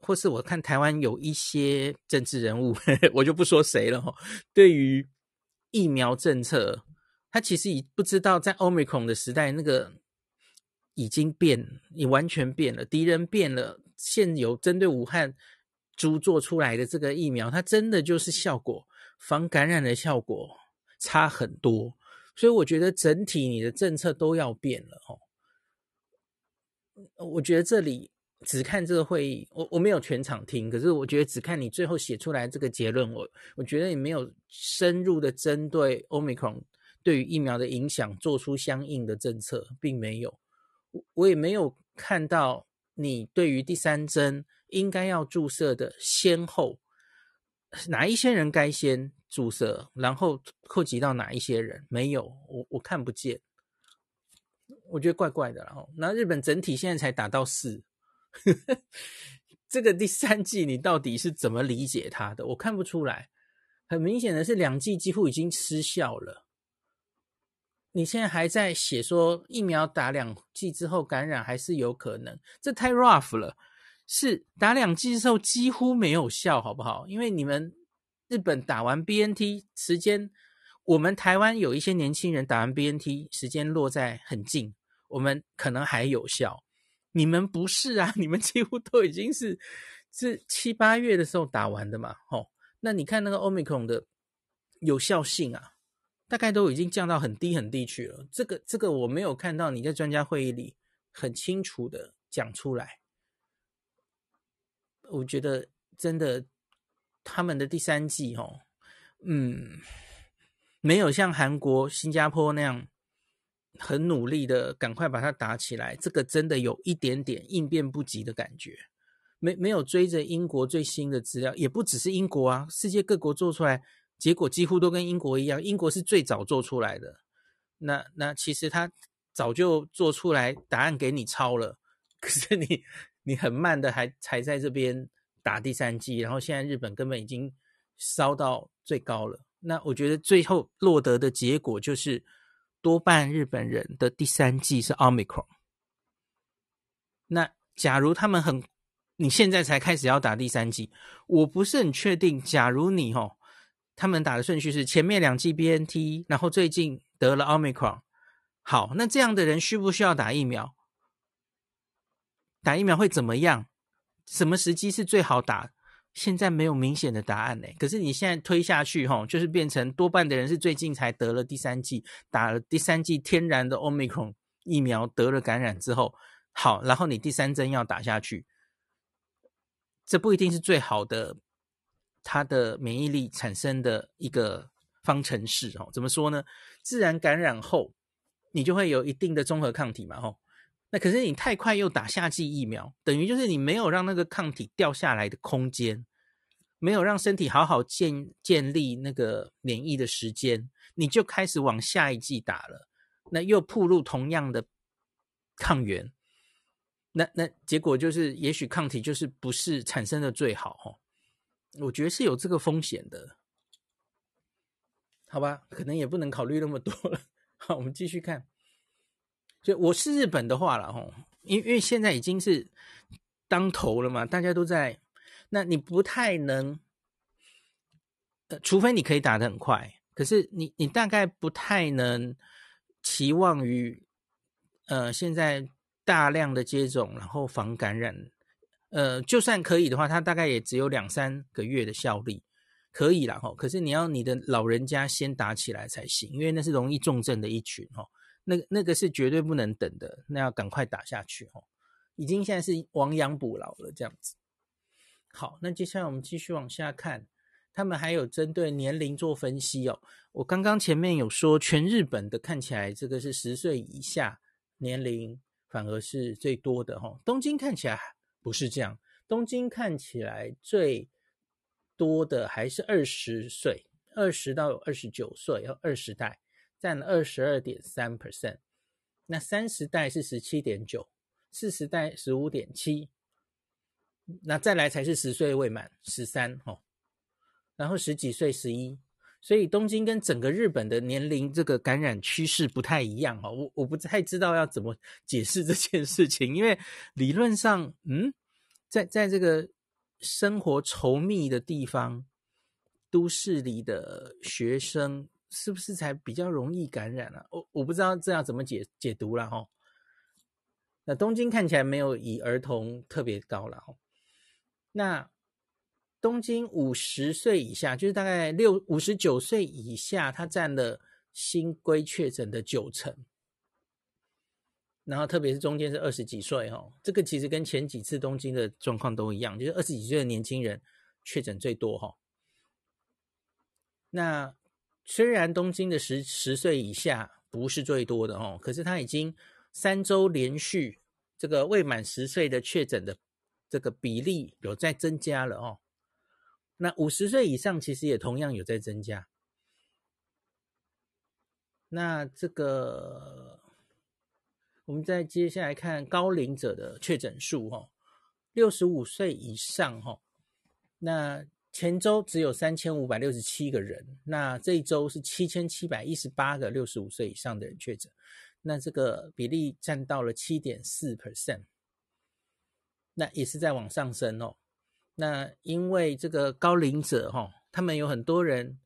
或是我看台湾有一些政治人物，*laughs* 我就不说谁了。哈，对于疫苗政策，他其实已不知道在 Omicron 的时代，那个已经变，已完全变了，敌人变了，现有针对武汉。猪做出来的这个疫苗，它真的就是效果防感染的效果差很多，所以我觉得整体你的政策都要变了哦。我觉得这里只看这个会议，我我没有全场听，可是我觉得只看你最后写出来这个结论，我我觉得你没有深入的针对 Omicron 对于疫苗的影响做出相应的政策，并没有，我也没有看到你对于第三针。应该要注射的先后，哪一些人该先注射，然后扩及到哪一些人？没有，我我看不见，我觉得怪怪的。然后，那日本整体现在才打到四，*laughs* 这个第三季你到底是怎么理解它的？我看不出来。很明显的是，两季几乎已经失效了。你现在还在写说疫苗打两剂之后感染还是有可能，这太 rough 了。是打两剂之后几乎没有效，好不好？因为你们日本打完 BNT 时间，我们台湾有一些年轻人打完 BNT 时间落在很近，我们可能还有效。你们不是啊，你们几乎都已经是 *laughs* 是七八月的时候打完的嘛，吼。那你看那个 Omicron 的有效性啊，大概都已经降到很低很低去了。这个这个我没有看到你在专家会议里很清楚的讲出来。我觉得真的，他们的第三季哦，嗯，没有像韩国、新加坡那样很努力的赶快把它打起来。这个真的有一点点应变不及的感觉，没没有追着英国最新的资料，也不只是英国啊，世界各国做出来结果几乎都跟英国一样。英国是最早做出来的，那那其实他早就做出来答案给你抄了，可是你。你很慢的还才在这边打第三剂，然后现在日本根本已经烧到最高了。那我觉得最后落得的结果就是，多半日本人的第三剂是 Omicron。那假如他们很，你现在才开始要打第三剂，我不是很确定。假如你哦，他们打的顺序是前面两剂 BNT，然后最近得了 Omicron，好，那这样的人需不需要打疫苗？打疫苗会怎么样？什么时机是最好打？现在没有明显的答案呢。可是你现在推下去，吼，就是变成多半的人是最近才得了第三剂，打了第三剂天然的 Omicron 疫苗，得了感染之后，好，然后你第三针要打下去，这不一定是最好的，它的免疫力产生的一个方程式哦。怎么说呢？自然感染后，你就会有一定的综合抗体嘛，吼。那可是你太快又打夏季疫苗，等于就是你没有让那个抗体掉下来的空间，没有让身体好好建建立那个免疫的时间，你就开始往下一季打了，那又暴露同样的抗原，那那结果就是也许抗体就是不是产生的最好哦，我觉得是有这个风险的，好吧，可能也不能考虑那么多了，好，我们继续看。就我是日本的话了吼，因因为现在已经是当头了嘛，大家都在，那你不太能，呃，除非你可以打得很快，可是你你大概不太能期望于，呃，现在大量的接种然后防感染，呃，就算可以的话，它大概也只有两三个月的效力，可以啦吼，可是你要你的老人家先打起来才行，因为那是容易重症的一群吼。那那个是绝对不能等的，那要赶快打下去哦！已经现在是亡羊补牢了，这样子。好，那接下来我们继续往下看，他们还有针对年龄做分析哦。我刚刚前面有说，全日本的看起来这个是十岁以下年龄反而是最多的哈。东京看起来不是这样，东京看起来最多的还是二十岁，二十到二十九岁，要二十代。占了二十二点三 percent，那三十代是十七点九，四十代十五点七，那再来才是十岁未满十三哦，然后十几岁十一，所以东京跟整个日本的年龄这个感染趋势不太一样哈。我我不太知道要怎么解释这件事情，因为理论上，嗯，在在这个生活稠密的地方，都市里的学生是不是才比较容易感染啊？我我不知道这样怎么解解读了哈。那东京看起来没有以儿童特别高了哈。那东京五十岁以下，就是大概六五十九岁以下，它占了新规确诊的九成。然后特别是中间是二十几岁哈，这个其实跟前几次东京的状况都一样，就是二十几岁的年轻人确诊最多哈。那虽然东京的十十岁以下不是最多的哦，可是它已经三周连续这个未满十岁的确诊的这个比例有在增加了哦。那五十岁以上其实也同样有在增加。那这个我们再接下来看高龄者的确诊数哦，六十五岁以上哈，那。前周只有三千五百六十七个人，那这一周是七千七百一十八个六十五岁以上的人确诊，那这个比例占到了七点四 percent，那也是在往上升哦。那因为这个高龄者哈，他们有很多人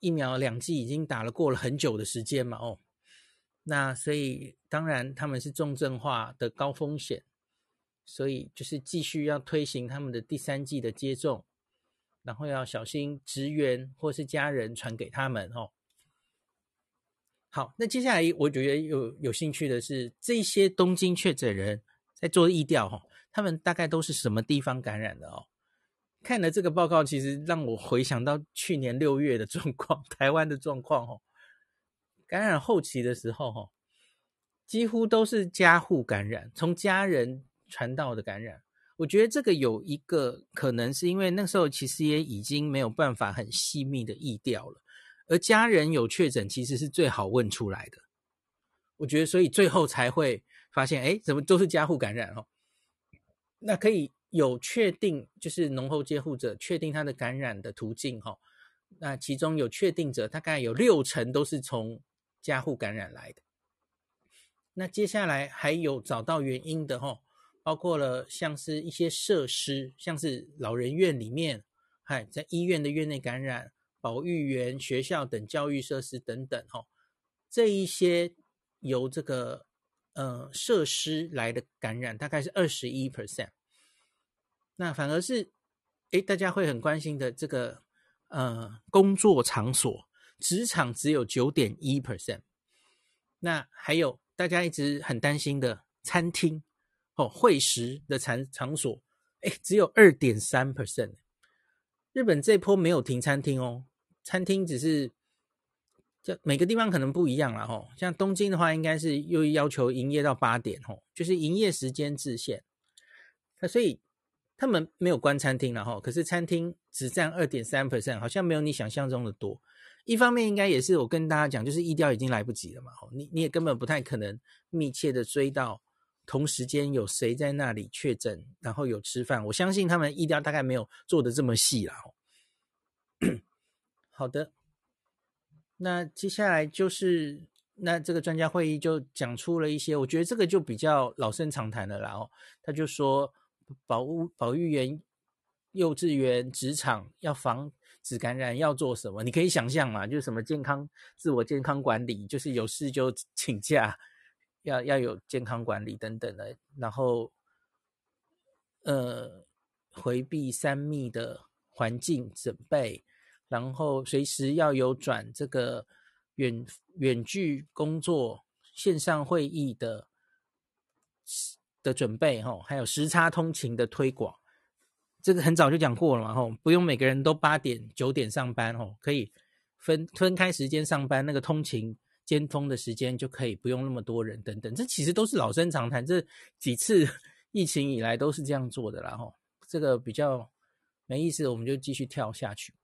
疫苗两剂已经打了过了很久的时间嘛哦，那所以当然他们是重症化的高风险，所以就是继续要推行他们的第三剂的接种。然后要小心职员或是家人传给他们哦。好，那接下来我觉得有有兴趣的是，这些东京确诊人在做疫调哈，他们大概都是什么地方感染的哦？看了这个报告，其实让我回想到去年六月的状况，*laughs* 台湾的状况哦。感染后期的时候哈，几乎都是家户感染，从家人传到的感染。我觉得这个有一个可能是因为那时候其实也已经没有办法很细密的疫调了，而家人有确诊其实是最好问出来的。我觉得所以最后才会发现，哎，怎么都是家户感染哦？那可以有确定，就是浓厚接触者确定他的感染的途径哈。那其中有确定者大概有六成都是从家户感染来的。那接下来还有找到原因的哈。包括了像是一些设施，像是老人院里面，嗨，在医院的院内感染、保育园、学校等教育设施等等，哈，这一些由这个呃设施来的感染大概是二十一 percent，那反而是诶大家会很关心的这个呃工作场所、职场只有九点一 percent，那还有大家一直很担心的餐厅。哦，会食的场场所，哎，只有二点三 percent。日本这波没有停餐厅哦，餐厅只是，这每个地方可能不一样啦。吼，像东京的话，应该是又要求营业到八点，哦，就是营业时间制限。那所以他们没有关餐厅了，吼，可是餐厅只占二点三 percent，好像没有你想象中的多。一方面应该也是我跟大家讲，就是疫调已经来不及了嘛，你你也根本不太可能密切的追到。同时间有谁在那里确诊，然后有吃饭？我相信他们医疗大概没有做的这么细啦。好的，那接下来就是那这个专家会议就讲出了一些，我觉得这个就比较老生常谈的啦。哦，他就说保护保育园、幼稚园、职场要防止感染要做什么？你可以想象嘛，就是什么健康自我健康管理，就是有事就请假。要要有健康管理等等的，然后，呃，回避三密的环境准备，然后随时要有转这个远远距工作、线上会议的的准备，哈，还有时差通勤的推广，这个很早就讲过了嘛，哈，不用每个人都八点九点上班，哈，可以分分开时间上班，那个通勤。尖峰的时间就可以不用那么多人，等等，这其实都是老生常谈。这几次 *laughs* 疫情以来都是这样做的啦，吼，这个比较没意思，我们就继续跳下去。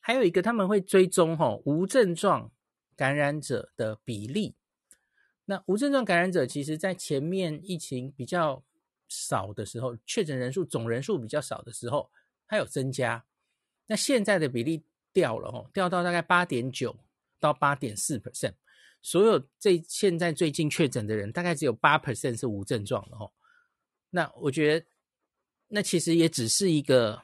还有一个，他们会追踪吼无症状感染者的比例。那无症状感染者，其实在前面疫情比较少的时候，确诊人数总人数比较少的时候，它有增加。那现在的比例掉了哦，掉到大概八点九到八点四 percent。所有这现在最近确诊的人，大概只有八 percent 是无症状的哦。那我觉得，那其实也只是一个，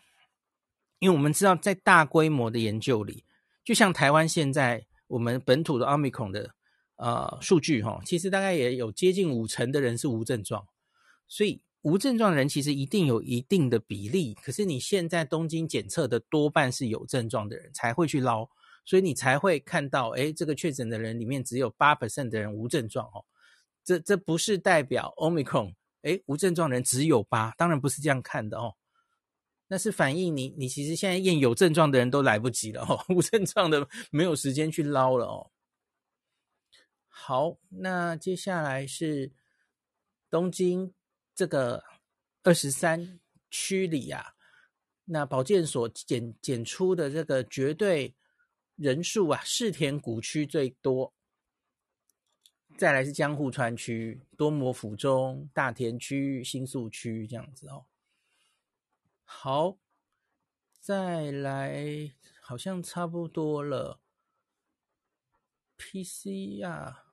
因为我们知道，在大规模的研究里，就像台湾现在我们本土的 Omicron 的呃数据哈，其实大概也有接近五成的人是无症状，所以无症状的人其实一定有一定的比例。可是你现在东京检测的多半是有症状的人才会去捞。所以你才会看到，哎，这个确诊的人里面只有八 percent 的人无症状哦。这这不是代表 Omicron，哎，无症状的人只有八，当然不是这样看的哦。那是反映你你其实现在验有症状的人都来不及了哦，无症状的没有时间去捞了哦。好，那接下来是东京这个二十三区里啊，那保健所检检出的这个绝对。人数啊，世田谷区最多，再来是江户川区、多摩府中、大田区、新宿区这样子哦。好，再来好像差不多了。PC 啊，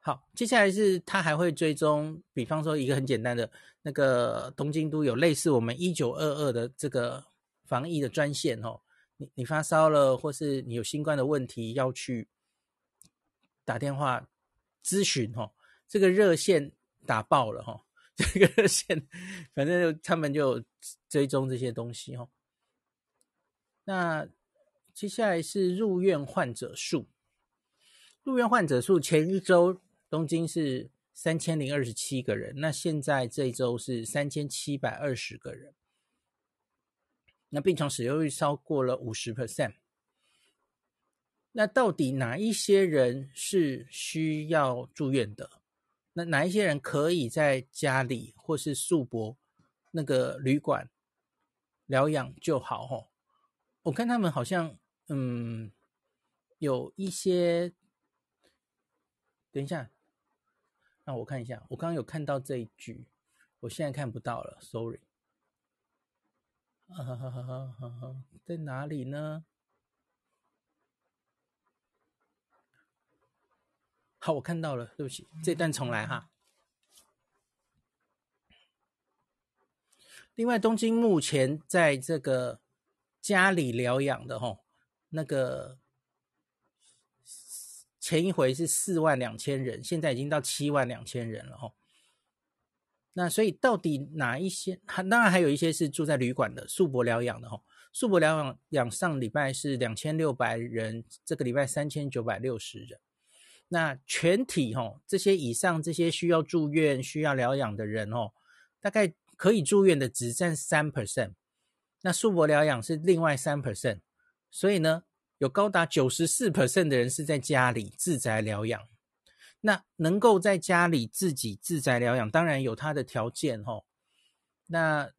好，接下来是他还会追踪，比方说一个很简单的那个东京都有类似我们一九二二的这个防疫的专线哦。你你发烧了，或是你有新冠的问题要去打电话咨询哈，这个热线打爆了哈，这个热线反正就他们就追踪这些东西哈。那接下来是入院患者数，入院患者数前一周东京是三千零二十七个人，那现在这一周是三千七百二十个人。那病床使用率超过了五十 percent，那到底哪一些人是需要住院的？那哪一些人可以在家里或是宿泊那个旅馆疗养就好？吼，我看他们好像嗯有一些，等一下，让我看一下，我刚刚有看到这一句，我现在看不到了，sorry。啊哈哈哈哈哈！在哪里呢？好，我看到了，对不起，这段重来哈。另外，东京目前在这个家里疗养的吼，那个前一回是四万两千人，现在已经到七万两千人了吼。那所以到底哪一些？当然还有一些是住在旅馆的宿泊疗养的哈。宿泊疗养养上礼拜是两千六百人，这个礼拜三千九百六十人。那全体哈这些以上这些需要住院需要疗养的人哦，大概可以住院的只占三 percent。那宿泊疗养是另外三 percent，所以呢，有高达九十四 percent 的人是在家里自宅疗养。那能够在家里自己自宅疗养，当然有他的条件吼。那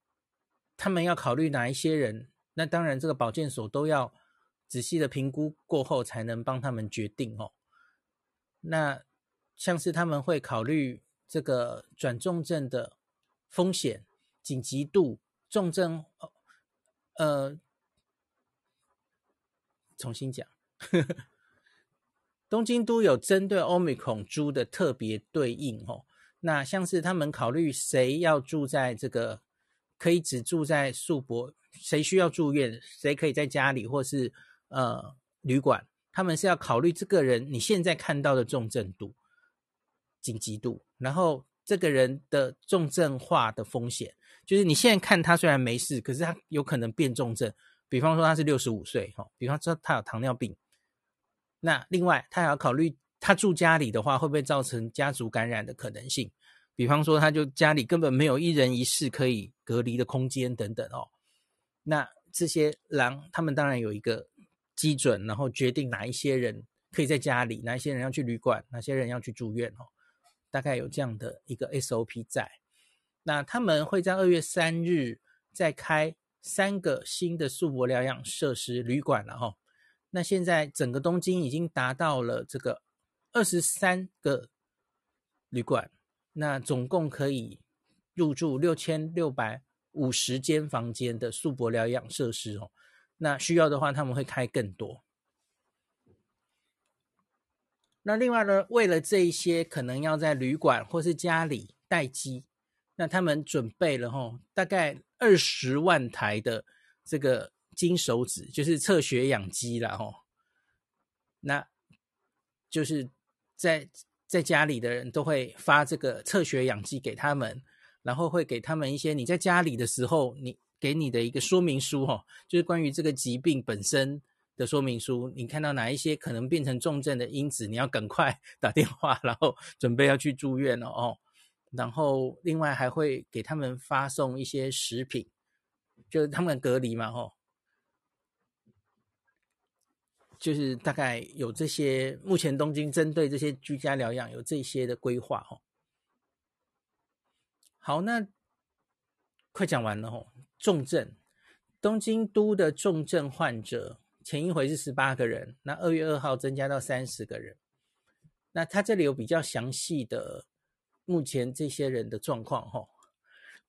他们要考虑哪一些人？那当然这个保健所都要仔细的评估过后，才能帮他们决定哦。那像是他们会考虑这个转重症的风险、紧急度、重症，呃，重新讲。东京都有针对 Omicron 猪的特别对应哦，那像是他们考虑谁要住在这个，可以只住在宿泊，谁需要住院，谁可以在家里或是呃旅馆，他们是要考虑这个人你现在看到的重症度、紧急度，然后这个人的重症化的风险，就是你现在看他虽然没事，可是他有可能变重症，比方说他是六十五岁哈，比方说他有糖尿病。那另外，他还要考虑他住家里的话，会不会造成家族感染的可能性？比方说，他就家里根本没有一人一室可以隔离的空间等等哦。那这些人，他们当然有一个基准，然后决定哪一些人可以在家里，哪一些人要去旅馆，哪些人要去住院哦。大概有这样的一个 SOP 在。那他们会在二月三日再开三个新的宿泊疗养设施旅馆了哈。那现在整个东京已经达到了这个二十三个旅馆，那总共可以入住六千六百五十间房间的宿泊疗养设施哦。那需要的话，他们会开更多。那另外呢，为了这一些可能要在旅馆或是家里待机，那他们准备了吼，大概二十万台的这个金手指，就是测血氧机了吼。那就是在在家里的人都会发这个测血氧机给他们，然后会给他们一些你在家里的时候，你给你的一个说明书吼，就是关于这个疾病本身。的说明书，你看到哪一些可能变成重症的因子，你要赶快 *laughs* 打电话，然后准备要去住院了哦。然后另外还会给他们发送一些食品，就是他们隔离嘛，吼，就是大概有这些。目前东京针对这些居家疗养有这些的规划，哦。好，那快讲完了，哦。重症，东京都的重症患者。前一回是十八个人，那二月二号增加到三十个人。那他这里有比较详细的目前这些人的状况哈。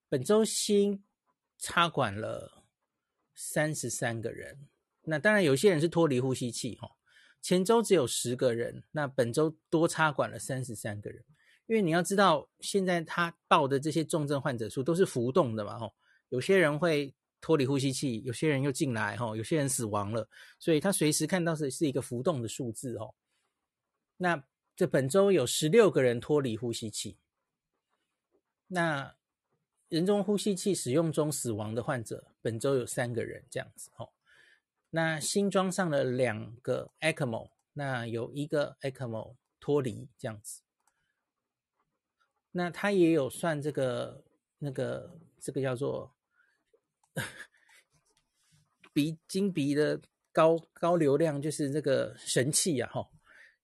本周新插管了三十三个人，那当然有些人是脱离呼吸器哈。前周只有十个人，那本周多插管了三十三个人。因为你要知道，现在他报的这些重症患者数都是浮动的嘛哈，有些人会。脱离呼吸器，有些人又进来哈，有些人死亡了，所以他随时看到是是一个浮动的数字哦。那这本周有十六个人脱离呼吸器，那人中呼吸器使用中死亡的患者本周有三个人这样子哦。那新装上了两个 ECMO，那有一个 ECMO 脱离这样子。那他也有算这个那个这个叫做。鼻经鼻的高高流量就是这个神器啊，哈，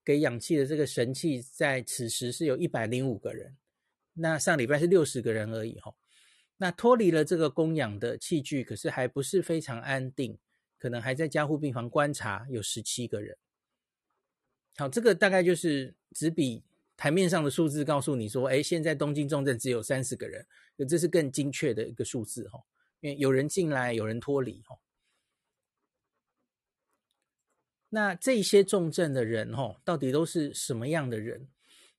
给氧气的这个神器，在此时是有一百零五个人，那上礼拜是六十个人而已，哈。那脱离了这个供氧的器具，可是还不是非常安定，可能还在加护病房观察，有十七个人。好，这个大概就是只比台面上的数字告诉你说，哎，现在东京重症只有三十个人，这是更精确的一个数字，哈。因为有人进来，有人脱离，哈。那这些重症的人，哈，到底都是什么样的人？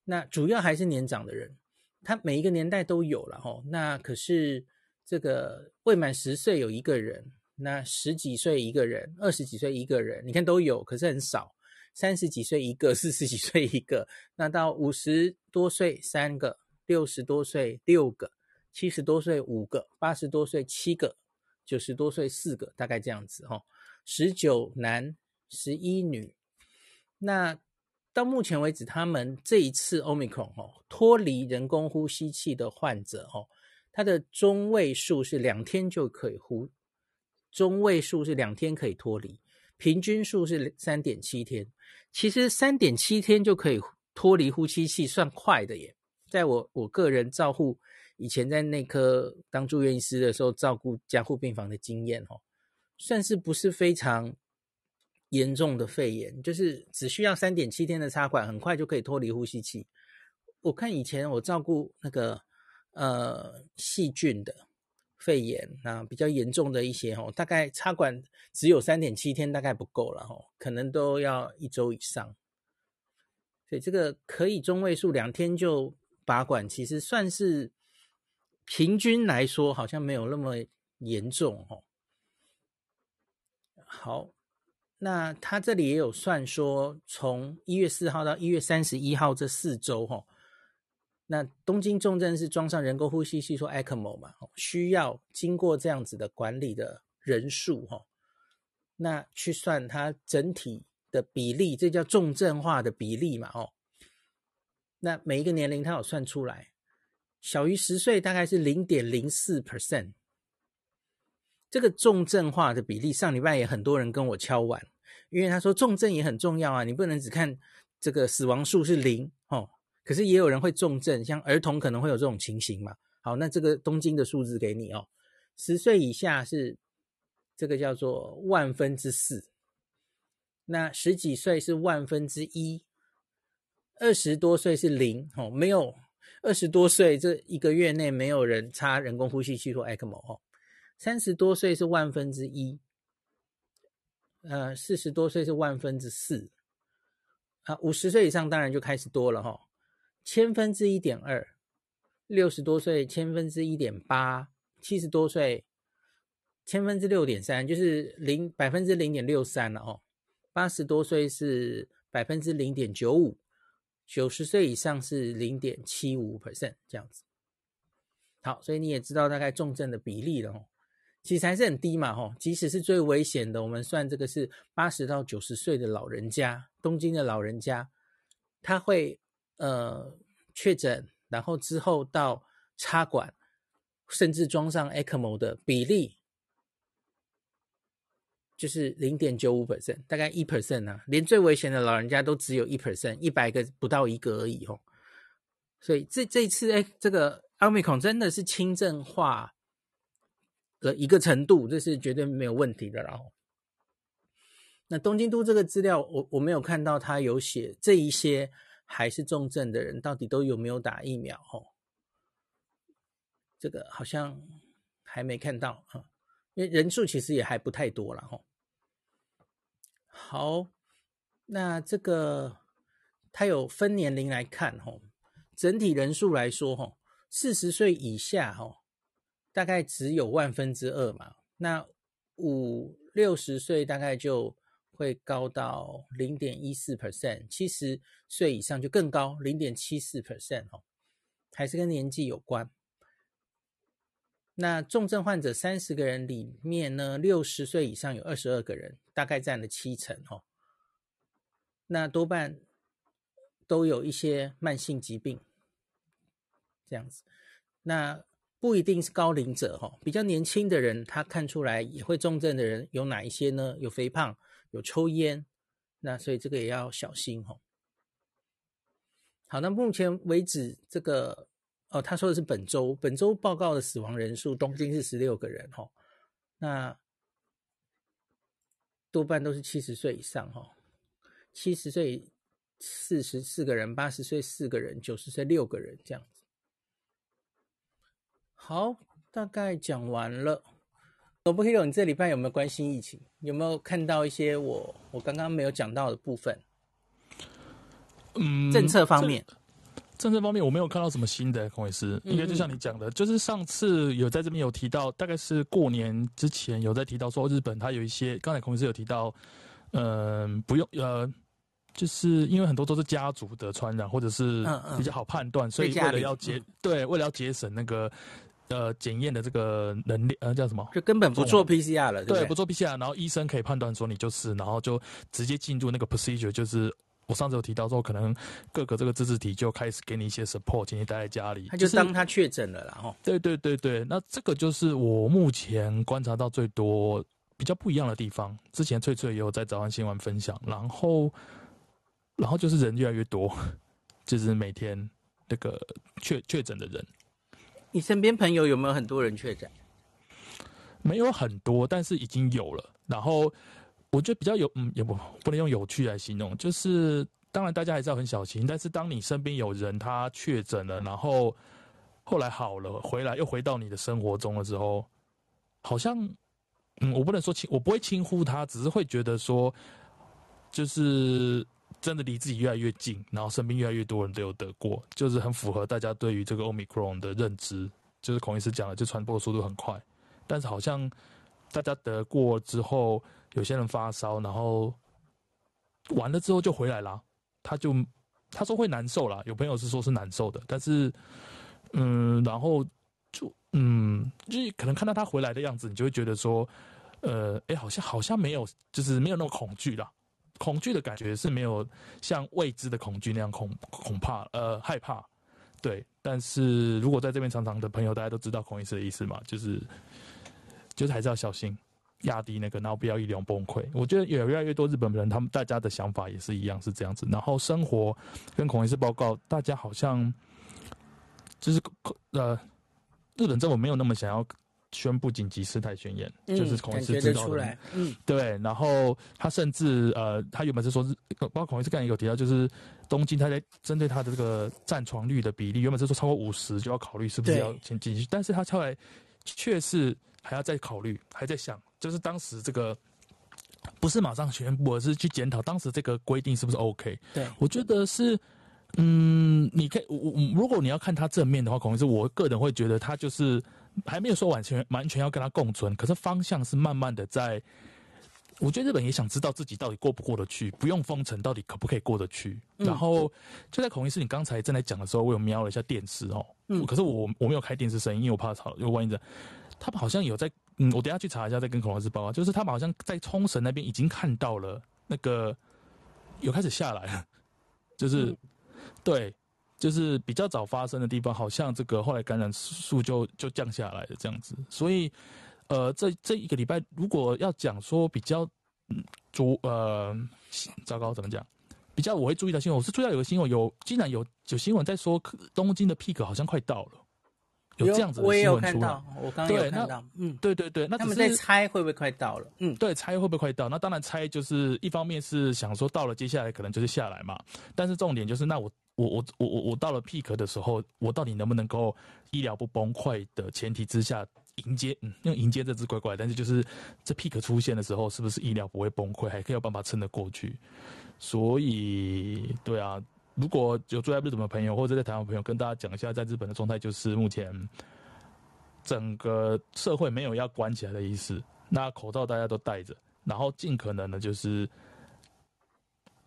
那主要还是年长的人，他每一个年代都有了，哈。那可是这个未满十岁有一个人，那十几岁一个人，二十几岁一个人，你看都有，可是很少。三十几岁一个，四十几岁一个，那到五十多岁三个，六十多岁六个。七十多岁五个，八十多岁七个，九十多岁四个，大概这样子哈。十九男，十一女。那到目前为止，他们这一次 Omicron 哦，脱离人工呼吸器的患者哦，他的中位数是两天就可以呼，中位数是两天可以脱离，平均数是三点七天。其实三点七天就可以脱离呼吸器，算快的耶。在我我个人照护。以前在内科当住院医师的时候，照顾加护病房的经验哦，算是不是非常严重的肺炎，就是只需要三点七天的插管，很快就可以脱离呼吸器。我看以前我照顾那个呃细菌的肺炎啊，比较严重的一些哦，大概插管只有三点七天，大概不够了哦，可能都要一周以上。所以这个可以中位数两天就拔管，其实算是。平均来说，好像没有那么严重哦。好，那他这里也有算说，从一月四号到一月三十一号这四周哈，那东京重症是装上人工呼吸器说 ECMO 嘛，需要经过这样子的管理的人数哈，那去算它整体的比例，这叫重症化的比例嘛哦。那每一个年龄它有算出来。小于十岁大概是零点零四 percent，这个重症化的比例，上礼拜也很多人跟我敲碗，因为他说重症也很重要啊，你不能只看这个死亡数是零哦，可是也有人会重症，像儿童可能会有这种情形嘛。好，那这个东京的数字给你哦，十岁以下是这个叫做万分之四，那十几岁是万分之一，二十多岁是零哦，没有。二十多岁这一个月内没有人插人工呼吸器或 ECMO 哦，三十多岁是万分之一，呃，四十多岁是万分之四，啊，五十岁以上当然就开始多了哈，千分之一点二，六十多岁千分之一点八，七十多岁千分之六点三，就是零百分之零点六三了哦，八十多岁是百分之零点九五，九十岁以上是零点七五 percent 这样子。好，所以你也知道大概重症的比例了哦。其实还是很低嘛，吼！即使是最危险的，我们算这个是八十到九十岁的老人家，东京的老人家，他会呃确诊，然后之后到插管，甚至装上 ECMO 的比例，就是零点九五 percent，大概一 percent 啊，连最危险的老人家都只有一 percent，一百个不到一个而已，吼！所以这这次，哎，这个奥密克戎真的是轻症化。的一个程度，这是绝对没有问题的。然后，那东京都这个资料，我我没有看到他有写这一些还是重症的人到底都有没有打疫苗？哦，这个好像还没看到啊，因为人数其实也还不太多了。哈，好，那这个他有分年龄来看，哈，整体人数来说，哈，四十岁以下，哈。大概只有万分之二嘛，那五六十岁大概就会高到零点一四 percent，七十岁以上就更高，零点七四 percent 哦，还是跟年纪有关。那重症患者三十个人里面呢，六十岁以上有二十二个人，大概占了七成哦。那多半都有一些慢性疾病，这样子，那。不一定是高龄者哈，比较年轻的人，他看出来也会重症的人有哪一些呢？有肥胖，有抽烟，那所以这个也要小心哦。好，那目前为止，这个哦，他说的是本周，本周报告的死亡人数，东京是十六个人哈，那多半都是七十岁以上哈，七十岁四十四个人，八十岁四个人，九十岁六个人这样子。好，大概讲完了。罗伯希罗，你这礼拜有没有关心疫情？有没有看到一些我我刚刚没有讲到的部分？嗯，政策方面，政策方面我没有看到什么新的，孔医师。应该就像你讲的，就是上次有在这边有提到，大概是过年之前有在提到说日本它有一些，刚才孔医师有提到，嗯、呃，不用呃，就是因为很多都是家族的传染，或者是比较好判断，所以为了要节、嗯、对，为了要节省那个。呃，检验的这个能力，呃，叫什么？就根本不做 PCR 了，对不做 PCR，然后医生可以判断说你就是，然后就直接进入那个 procedure，就是我上次有提到说，可能各个这个自治体就开始给你一些 support，请你待在家里。他就当他确诊了，然后。对对对对，那这个就是我目前观察到最多比较不一样的地方。之前翠翠也有在早安新闻分享，然后，然后就是人越来越多，*laughs* 就是每天那个确确诊的人。你身边朋友有没有很多人确诊？没有很多，但是已经有了。然后我觉得比较有，嗯，也不不能用有趣来形容，就是当然大家还是要很小心。但是当你身边有人他确诊了，然后后来好了，回来又回到你的生活中的时候，好像嗯，我不能说轻，我不会轻忽他，只是会觉得说，就是。真的离自己越来越近，然后身边越来越多人都有得过，就是很符合大家对于这个 Omicron 的认知。就是孔医师讲的，就传播速度很快，但是好像大家得过之后，有些人发烧，然后完了之后就回来了。他就他说会难受啦，有朋友是说是难受的，但是嗯，然后就嗯，就可能看到他回来的样子，你就会觉得说，呃，哎，好像好像没有，就是没有那么恐惧啦。恐惧的感觉是没有像未知的恐惧那样恐恐怕呃害怕，对。但是如果在这边常常的朋友，大家都知道孔医师的意思嘛，就是就是还是要小心，压低那个，然后不要一脸崩溃。我觉得有越来越多日本人，他们大家的想法也是一样，是这样子。然后生活跟孔医师报告，大家好像就是呃日本政府没有那么想要。宣布紧急事态宣言，嗯、就是孔医师知道的。嗯，对。然后他甚至呃，他原本是说，包括孔医师刚才有提到，就是东京他在针对他的这个占床率的比例，原本是说超过五十就要考虑是不是要先进去，但是他后来却是还要再考虑，还在想，就是当时这个不是马上宣布，而是去检讨当时这个规定是不是 OK。对，我觉得是，嗯，你可以，我我如果你要看他正面的话，可能是我个人会觉得他就是还没有说完全完全要跟他共存，可是方向是慢慢的在。我觉得日本也想知道自己到底过不过得去，不用封城到底可不可以过得去。嗯、然后就在孔医师你刚才正在讲的时候，我有瞄了一下电视哦，嗯，可是我我没有开电视声音，因为我怕吵，因为万一这，他们好像有在，嗯，我等下去查一下再跟孔老师报告，就是他们好像在冲绳那边已经看到了那个有开始下来了，就是、嗯、对，就是比较早发生的地方，好像这个后来感染数就就降下来了这样子，所以。呃，这这一个礼拜，如果要讲说比较，嗯，主呃，糟糕，怎么讲？比较我会注意到新闻，我是注意到有个新闻，有竟然有有新闻在说东京的 peak 好像快到了，有这样子的新闻出来。我也有看到，我刚刚有看到，嗯，对对对，那他们在猜会不会快到了？嗯，对，猜会不会快到？那当然猜就是一方面是想说到了，接下来可能就是下来嘛。但是重点就是，那我我我我我我到了 peak 的时候，我到底能不能够医疗不崩溃的前提之下？迎接，嗯，用迎接这只怪怪，但是就是这 peak 出现的时候，是不是医疗不会崩溃，还可以有办法撑得过去？所以，对啊，如果有住在日本的朋友或者在台湾朋友，跟大家讲一下，在日本的状态就是目前整个社会没有要关起来的意思，那口罩大家都戴着，然后尽可能的就是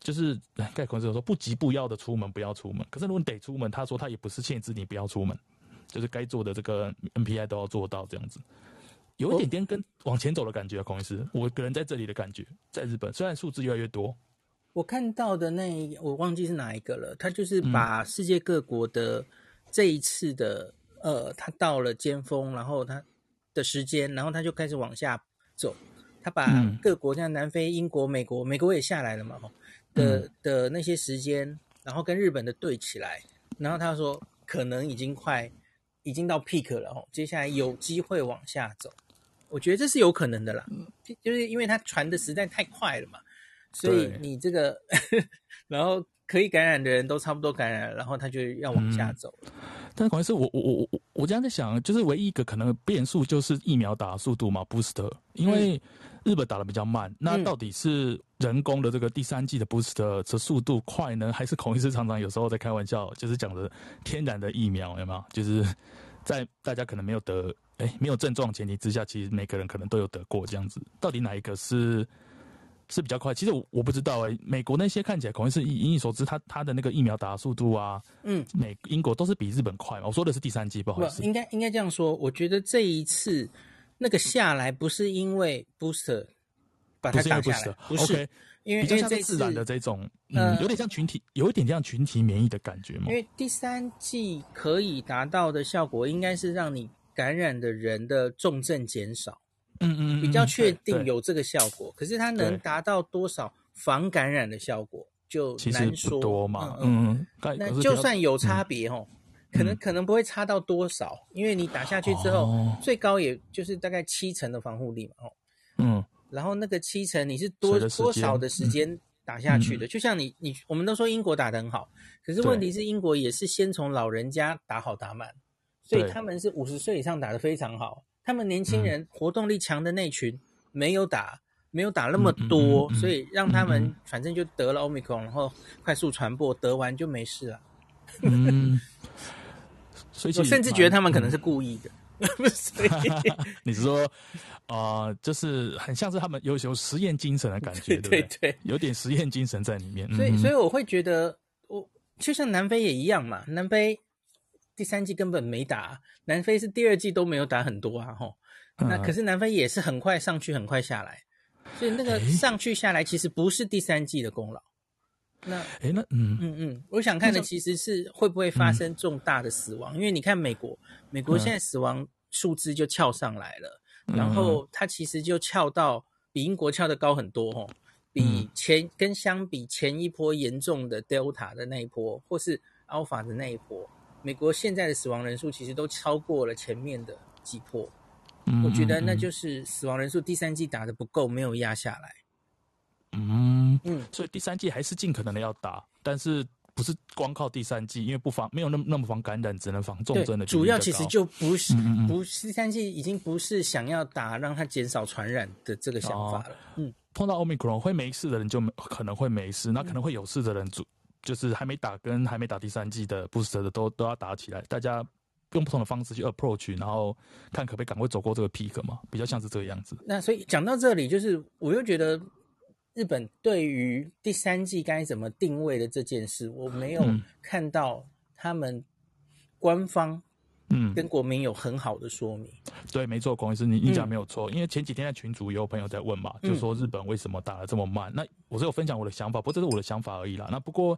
就是盖孔子说不急不要的出门不要出门，可是如果你得出门，他说他也不是限制你不要出门。就是该做的这个 NPI 都要做到，这样子。有一点点跟往前走的感觉啊，孔医师，我个人在这里的感觉，在日本虽然数字越来越多，我看到的那我忘记是哪一个了，他就是把世界各国的这一次的、嗯、呃，他到了尖峰，然后他的时间，然后他就开始往下走，他把各国像南非、英国、美国，美国也下来了嘛，的、嗯、的那些时间，然后跟日本的对起来，然后他说可能已经快。已经到 peak 了哦，接下来有机会往下走，我觉得这是有可能的啦，就是因为它传的实在太快了嘛，所以你这个，*laughs* 然后可以感染的人都差不多感染了，然后他就要往下走。嗯、但是关键是我我我我我这样在想，就是唯一一个可能变数就是疫苗打的速度嘛，booster，因为日本打的比较慢，那到底是人工的这个第三季的 booster 的速度快呢，还是孔医师常常有时候在开玩笑，就是讲的天然的疫苗有没有？就是。在大家可能没有得哎、欸、没有症状前提之下，其实每个人可能都有得过这样子。到底哪一个是是比较快？其实我我不知道哎、欸。美国那些看起来可能是以以你所知，他他的那个疫苗打的速度啊，嗯，美英国都是比日本快嘛。我说的是第三季，不好意思。应该应该这样说。我觉得这一次那个下来不是因为 booster 把它打下来，不是。Okay. 因为比较像自然的这种，嗯，有点像群体，有一点像群体免疫的感觉嘛。因为第三季可以达到的效果，应该是让你感染的人的重症减少。嗯嗯，比较确定有这个效果。可是它能达到多少防感染的效果，就难说。多嘛？嗯嗯。那就算有差别哦，可能可能不会差到多少，因为你打下去之后，最高也就是大概七成的防护力嘛。哦，嗯。然后那个七成你是多多少的时间打下去的？嗯、就像你你我们都说英国打得很好，可是问题是英国也是先从老人家打好打满，所以他们是五十岁以上打得非常好。他们年轻人活动力强的那群没有打，没有打那么多，嗯嗯嗯、所以让他们反正就得了 Omicron，然后快速传播，得完就没事了。嗯，所以我甚至觉得他们可能是故意的。*laughs* 所以 *laughs* 你是说？啊、呃，就是很像是他们有有实验精神的感觉，*laughs* 对对，对，有点实验精神在里面。所以，所以我会觉得，我就像南非也一样嘛。南非第三季根本没打，南非是第二季都没有打很多啊，吼。那可是南非也是很快上去，很快下来。所以那个上去下来，其实不是第三季的功劳。那，哎，那嗯嗯嗯，我想看的其实是会不会发生重大的死亡，因为你看美国，美国现在死亡数字就翘上来了。然后它其实就翘到比英国翘的高很多吼，比前跟相比前一波严重的 Delta 的那一波，或是 Alpha 的那一波，美国现在的死亡人数其实都超过了前面的几波。我觉得那就是死亡人数第三季打的不够，没有压下来。嗯嗯，所以第三季还是尽可能的要打，但是。不是光靠第三季，因为不防没有那么那么防感染，只能防重症的。主要其实就不是，嗯嗯不是第三季已经不是想要打让它减少传染的这个想法了。哦、嗯，碰到 Omicron 会没事的人就可能会没事，那可能会有事的人就就是还没打跟还没打第三季的 booster 的都都要打起来，大家用不同的方式去 approach，然后看可不可以赶快走过这个 peak 嘛，比较像是这个样子。那所以讲到这里，就是我又觉得日本对于第三季该怎么定位的这件事，我没有看到他们官方。嗯，跟国民有很好的说明。对，没错，孔医师，你你讲没有错，嗯，因为前几天在群组也有朋友在问嘛，就说日本为什么打的这么慢？嗯、那我是有分享我的想法，不过这是我的想法而已啦。那不过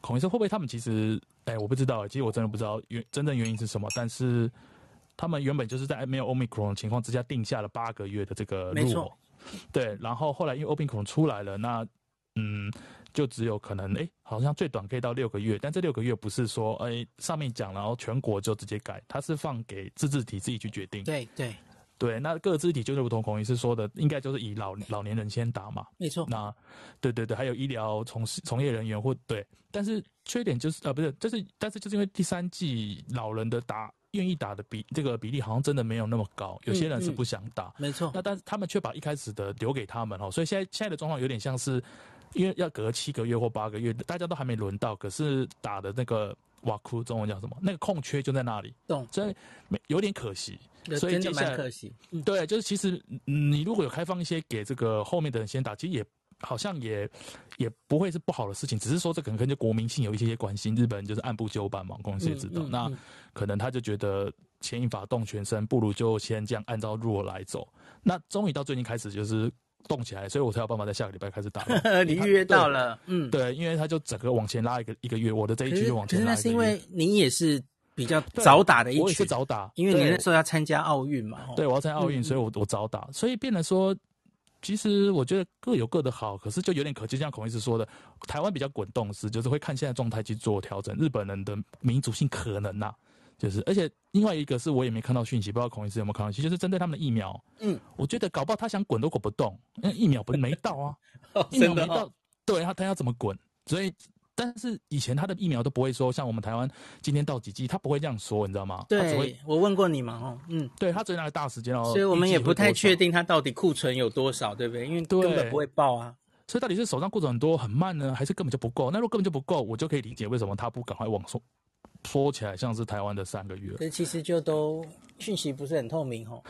孔医师会不会他们其实，哎，我不知道，其实我真的不知道原真正原因是什么。但是他们原本就是在没有 Omicron 的情况之下定下了八个月的这个路，没错，对。然后后来因为 Omicron 出来了，那嗯。就只有可能，哎、欸，好像最短可以到六个月，但这六个月不是说，哎、欸，上面讲，然后全国就直接改，它是放给自治体自己去决定。对对对，那各自治体就是如同孔医师说的，应该就是以老老年人先打嘛。没错。那对对对，还有医疗从事从业人员或对，但是缺点就是呃，不是，就是但是就是因为第三季老人的打愿意打的比这个比例好像真的没有那么高，有些人是不想打。嗯嗯、没错。那但是他们却把一开始的留给他们哦，所以现在现在的状况有点像是。因为要隔七个月或八个月，大家都还没轮到，可是打的那个瓦库中文叫什么？那个空缺就在那里，懂？所以没有点可惜，所以接下来可惜。嗯、对，就是其实你如果有开放一些给这个后面的人先打，其实也好像也也不会是不好的事情，只是说这可能跟国民性有一些些关系。日本人就是按部就班嘛，公司也知道。嗯嗯嗯、那可能他就觉得牵一发动全身，不如就先这样按照弱来走。那终于到最近开始就是。动起来，所以我才有办法在下个礼拜开始打。*laughs* 你预约到了，嗯，对，因为他就整个往前拉一个一个月，我的这一局就往前拉一个月。可是那是因为你也是比较早打的一局，我也是早打，因为你那时候要参加奥运嘛。对，我要参加奥运，所以我我早打，所以变得说，其实我觉得各有各的好，可是就有点可惜，像孔医师说的，台湾比较滚动式，就是会看现在状态去做调整。日本人的民主性可能呐、啊。就是，而且另外一个是我也没看到讯息，不知道孔医师有没有看到讯息，就是针对他们的疫苗。嗯，我觉得搞不好他想滚都滚不动，因为疫苗不是没到啊，*laughs* 哦、疫苗没到，哦、对他他要怎么滚？所以，但是以前他的疫苗都不会说像我们台湾今天到几剂，他不会这样说，你知道吗？对，我问过你嘛，哦，嗯，对他只拿个大时间哦，所以我们也不太确定他到底库存有多少，对不对？因为根本不会报啊。所以到底是手上库存很多很慢呢，还是根本就不够？那如果根本就不够，我就可以理解为什么他不赶快往送。说起来像是台湾的三个月，所以其实就都讯息 *laughs* 不是很透明哦，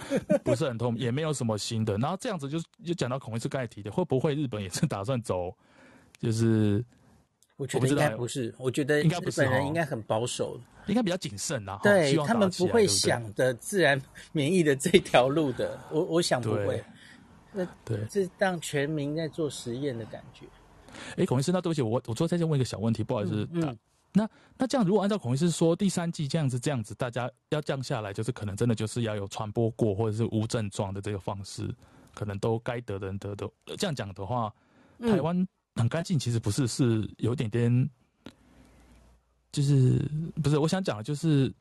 不是很透明，也没有什么新的。然后这样子就就讲到孔医师刚才提的，会不会日本也是打算走？就是我觉得应该不是，我觉得日本人应该很保守，应该比较谨慎啊。对，他们不会想的自然 *laughs* 免疫的这条路的，我我想不会。那对，是当全民在做实验的感觉。哎，孔医师，那对不起，我我最后再问一个小问题，不好意思。嗯。那那这样，如果按照孔医师说，第三季这样子这样子，大家要降下来，就是可能真的就是要有传播过或者是无症状的这个方式，可能都该得的人得的。这样讲的话，台湾很干净，其实不是，是有点点，就是不是？我想讲的就是，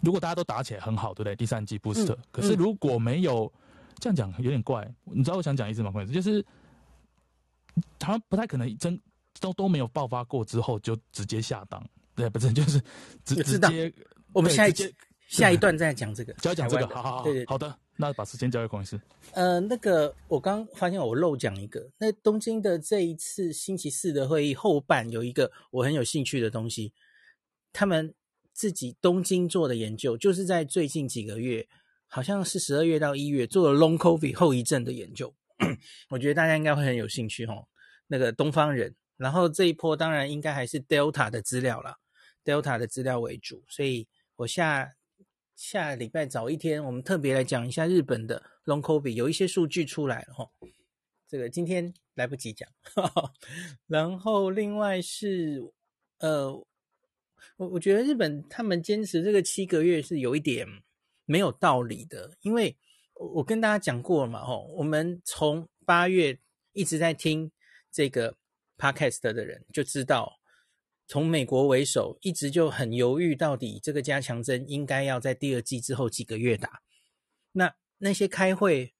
如果大家都打起来很好，对不对？第三季 booster，可是如果没有这样讲，有点怪。你知道我想讲意思吗？孔医师就是，台湾不太可能真都都没有爆发过之后就直接下档。对，不是，就是直直接。我们下一节下一段再讲这个，就要讲这个。好好好，对对，好的，那把时间交给孔医师。呃，那个我刚发现我漏讲一个，那东京的这一次星期四的会议后半有一个我很有兴趣的东西，他们自己东京做的研究，就是在最近几个月，好像是十二月到一月做了 Long COVID 后遗症的研究，*clears throat* 我觉得大家应该会很有兴趣哦。那个东方人，然后这一波当然应该还是 Delta 的资料了。Delta 的资料为主，所以我下下礼拜早一天，我们特别来讲一下日本的 Long COVID，有一些数据出来了哈。这个今天来不及讲，*laughs* 然后另外是呃，我我觉得日本他们坚持这个七个月是有一点没有道理的，因为我跟大家讲过了嘛，吼，我们从八月一直在听这个 Podcast 的人就知道。从美国为首，一直就很犹豫，到底这个加强针应该要在第二季之后几个月打。那那些开会，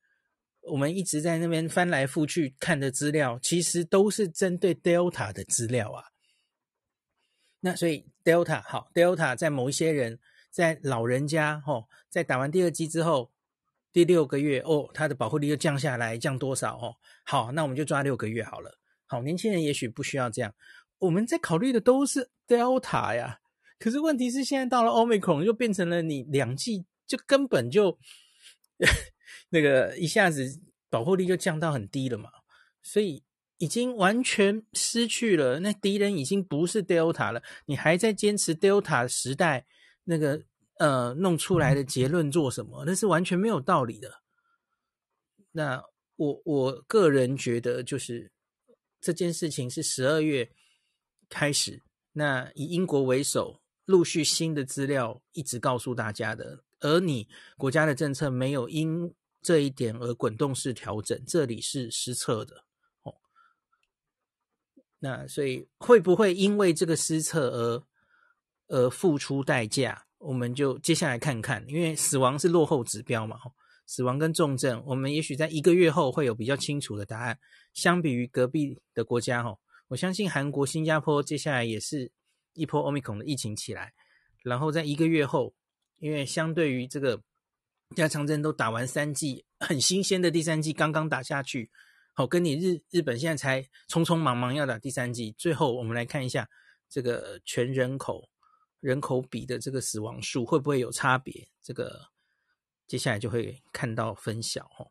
我们一直在那边翻来覆去看的资料，其实都是针对 Delta 的资料啊。那所以 Delta 好，Delta 在某一些人，在老人家，吼，在打完第二剂之后，第六个月哦，它的保护力又降下来，降多少哦？好，那我们就抓六个月好了。好，年轻人也许不需要这样。我们在考虑的都是 Delta 呀，可是问题是现在到了 Omicron 就变成了你两剂就根本就 *laughs* 那个一下子保护力就降到很低了嘛，所以已经完全失去了。那敌人已经不是 Delta 了，你还在坚持 Delta 时代那个呃弄出来的结论做什么？那是完全没有道理的。那我我个人觉得就是。这件事情是十二月开始，那以英国为首，陆续新的资料一直告诉大家的，而你国家的政策没有因这一点而滚动式调整，这里是失策的哦。那所以会不会因为这个失策而而付出代价？我们就接下来看看，因为死亡是落后指标嘛。死亡跟重症，我们也许在一个月后会有比较清楚的答案。相比于隔壁的国家，吼，我相信韩国、新加坡接下来也是一波 Omicron 的疫情起来，然后在一个月后，因为相对于这个加强针都打完三剂，很新鲜的第三剂刚刚打下去，好，跟你日日本现在才匆匆忙忙要打第三剂，最后我们来看一下这个全人口人口比的这个死亡数会不会有差别？这个。接下来就会看到分晓哦。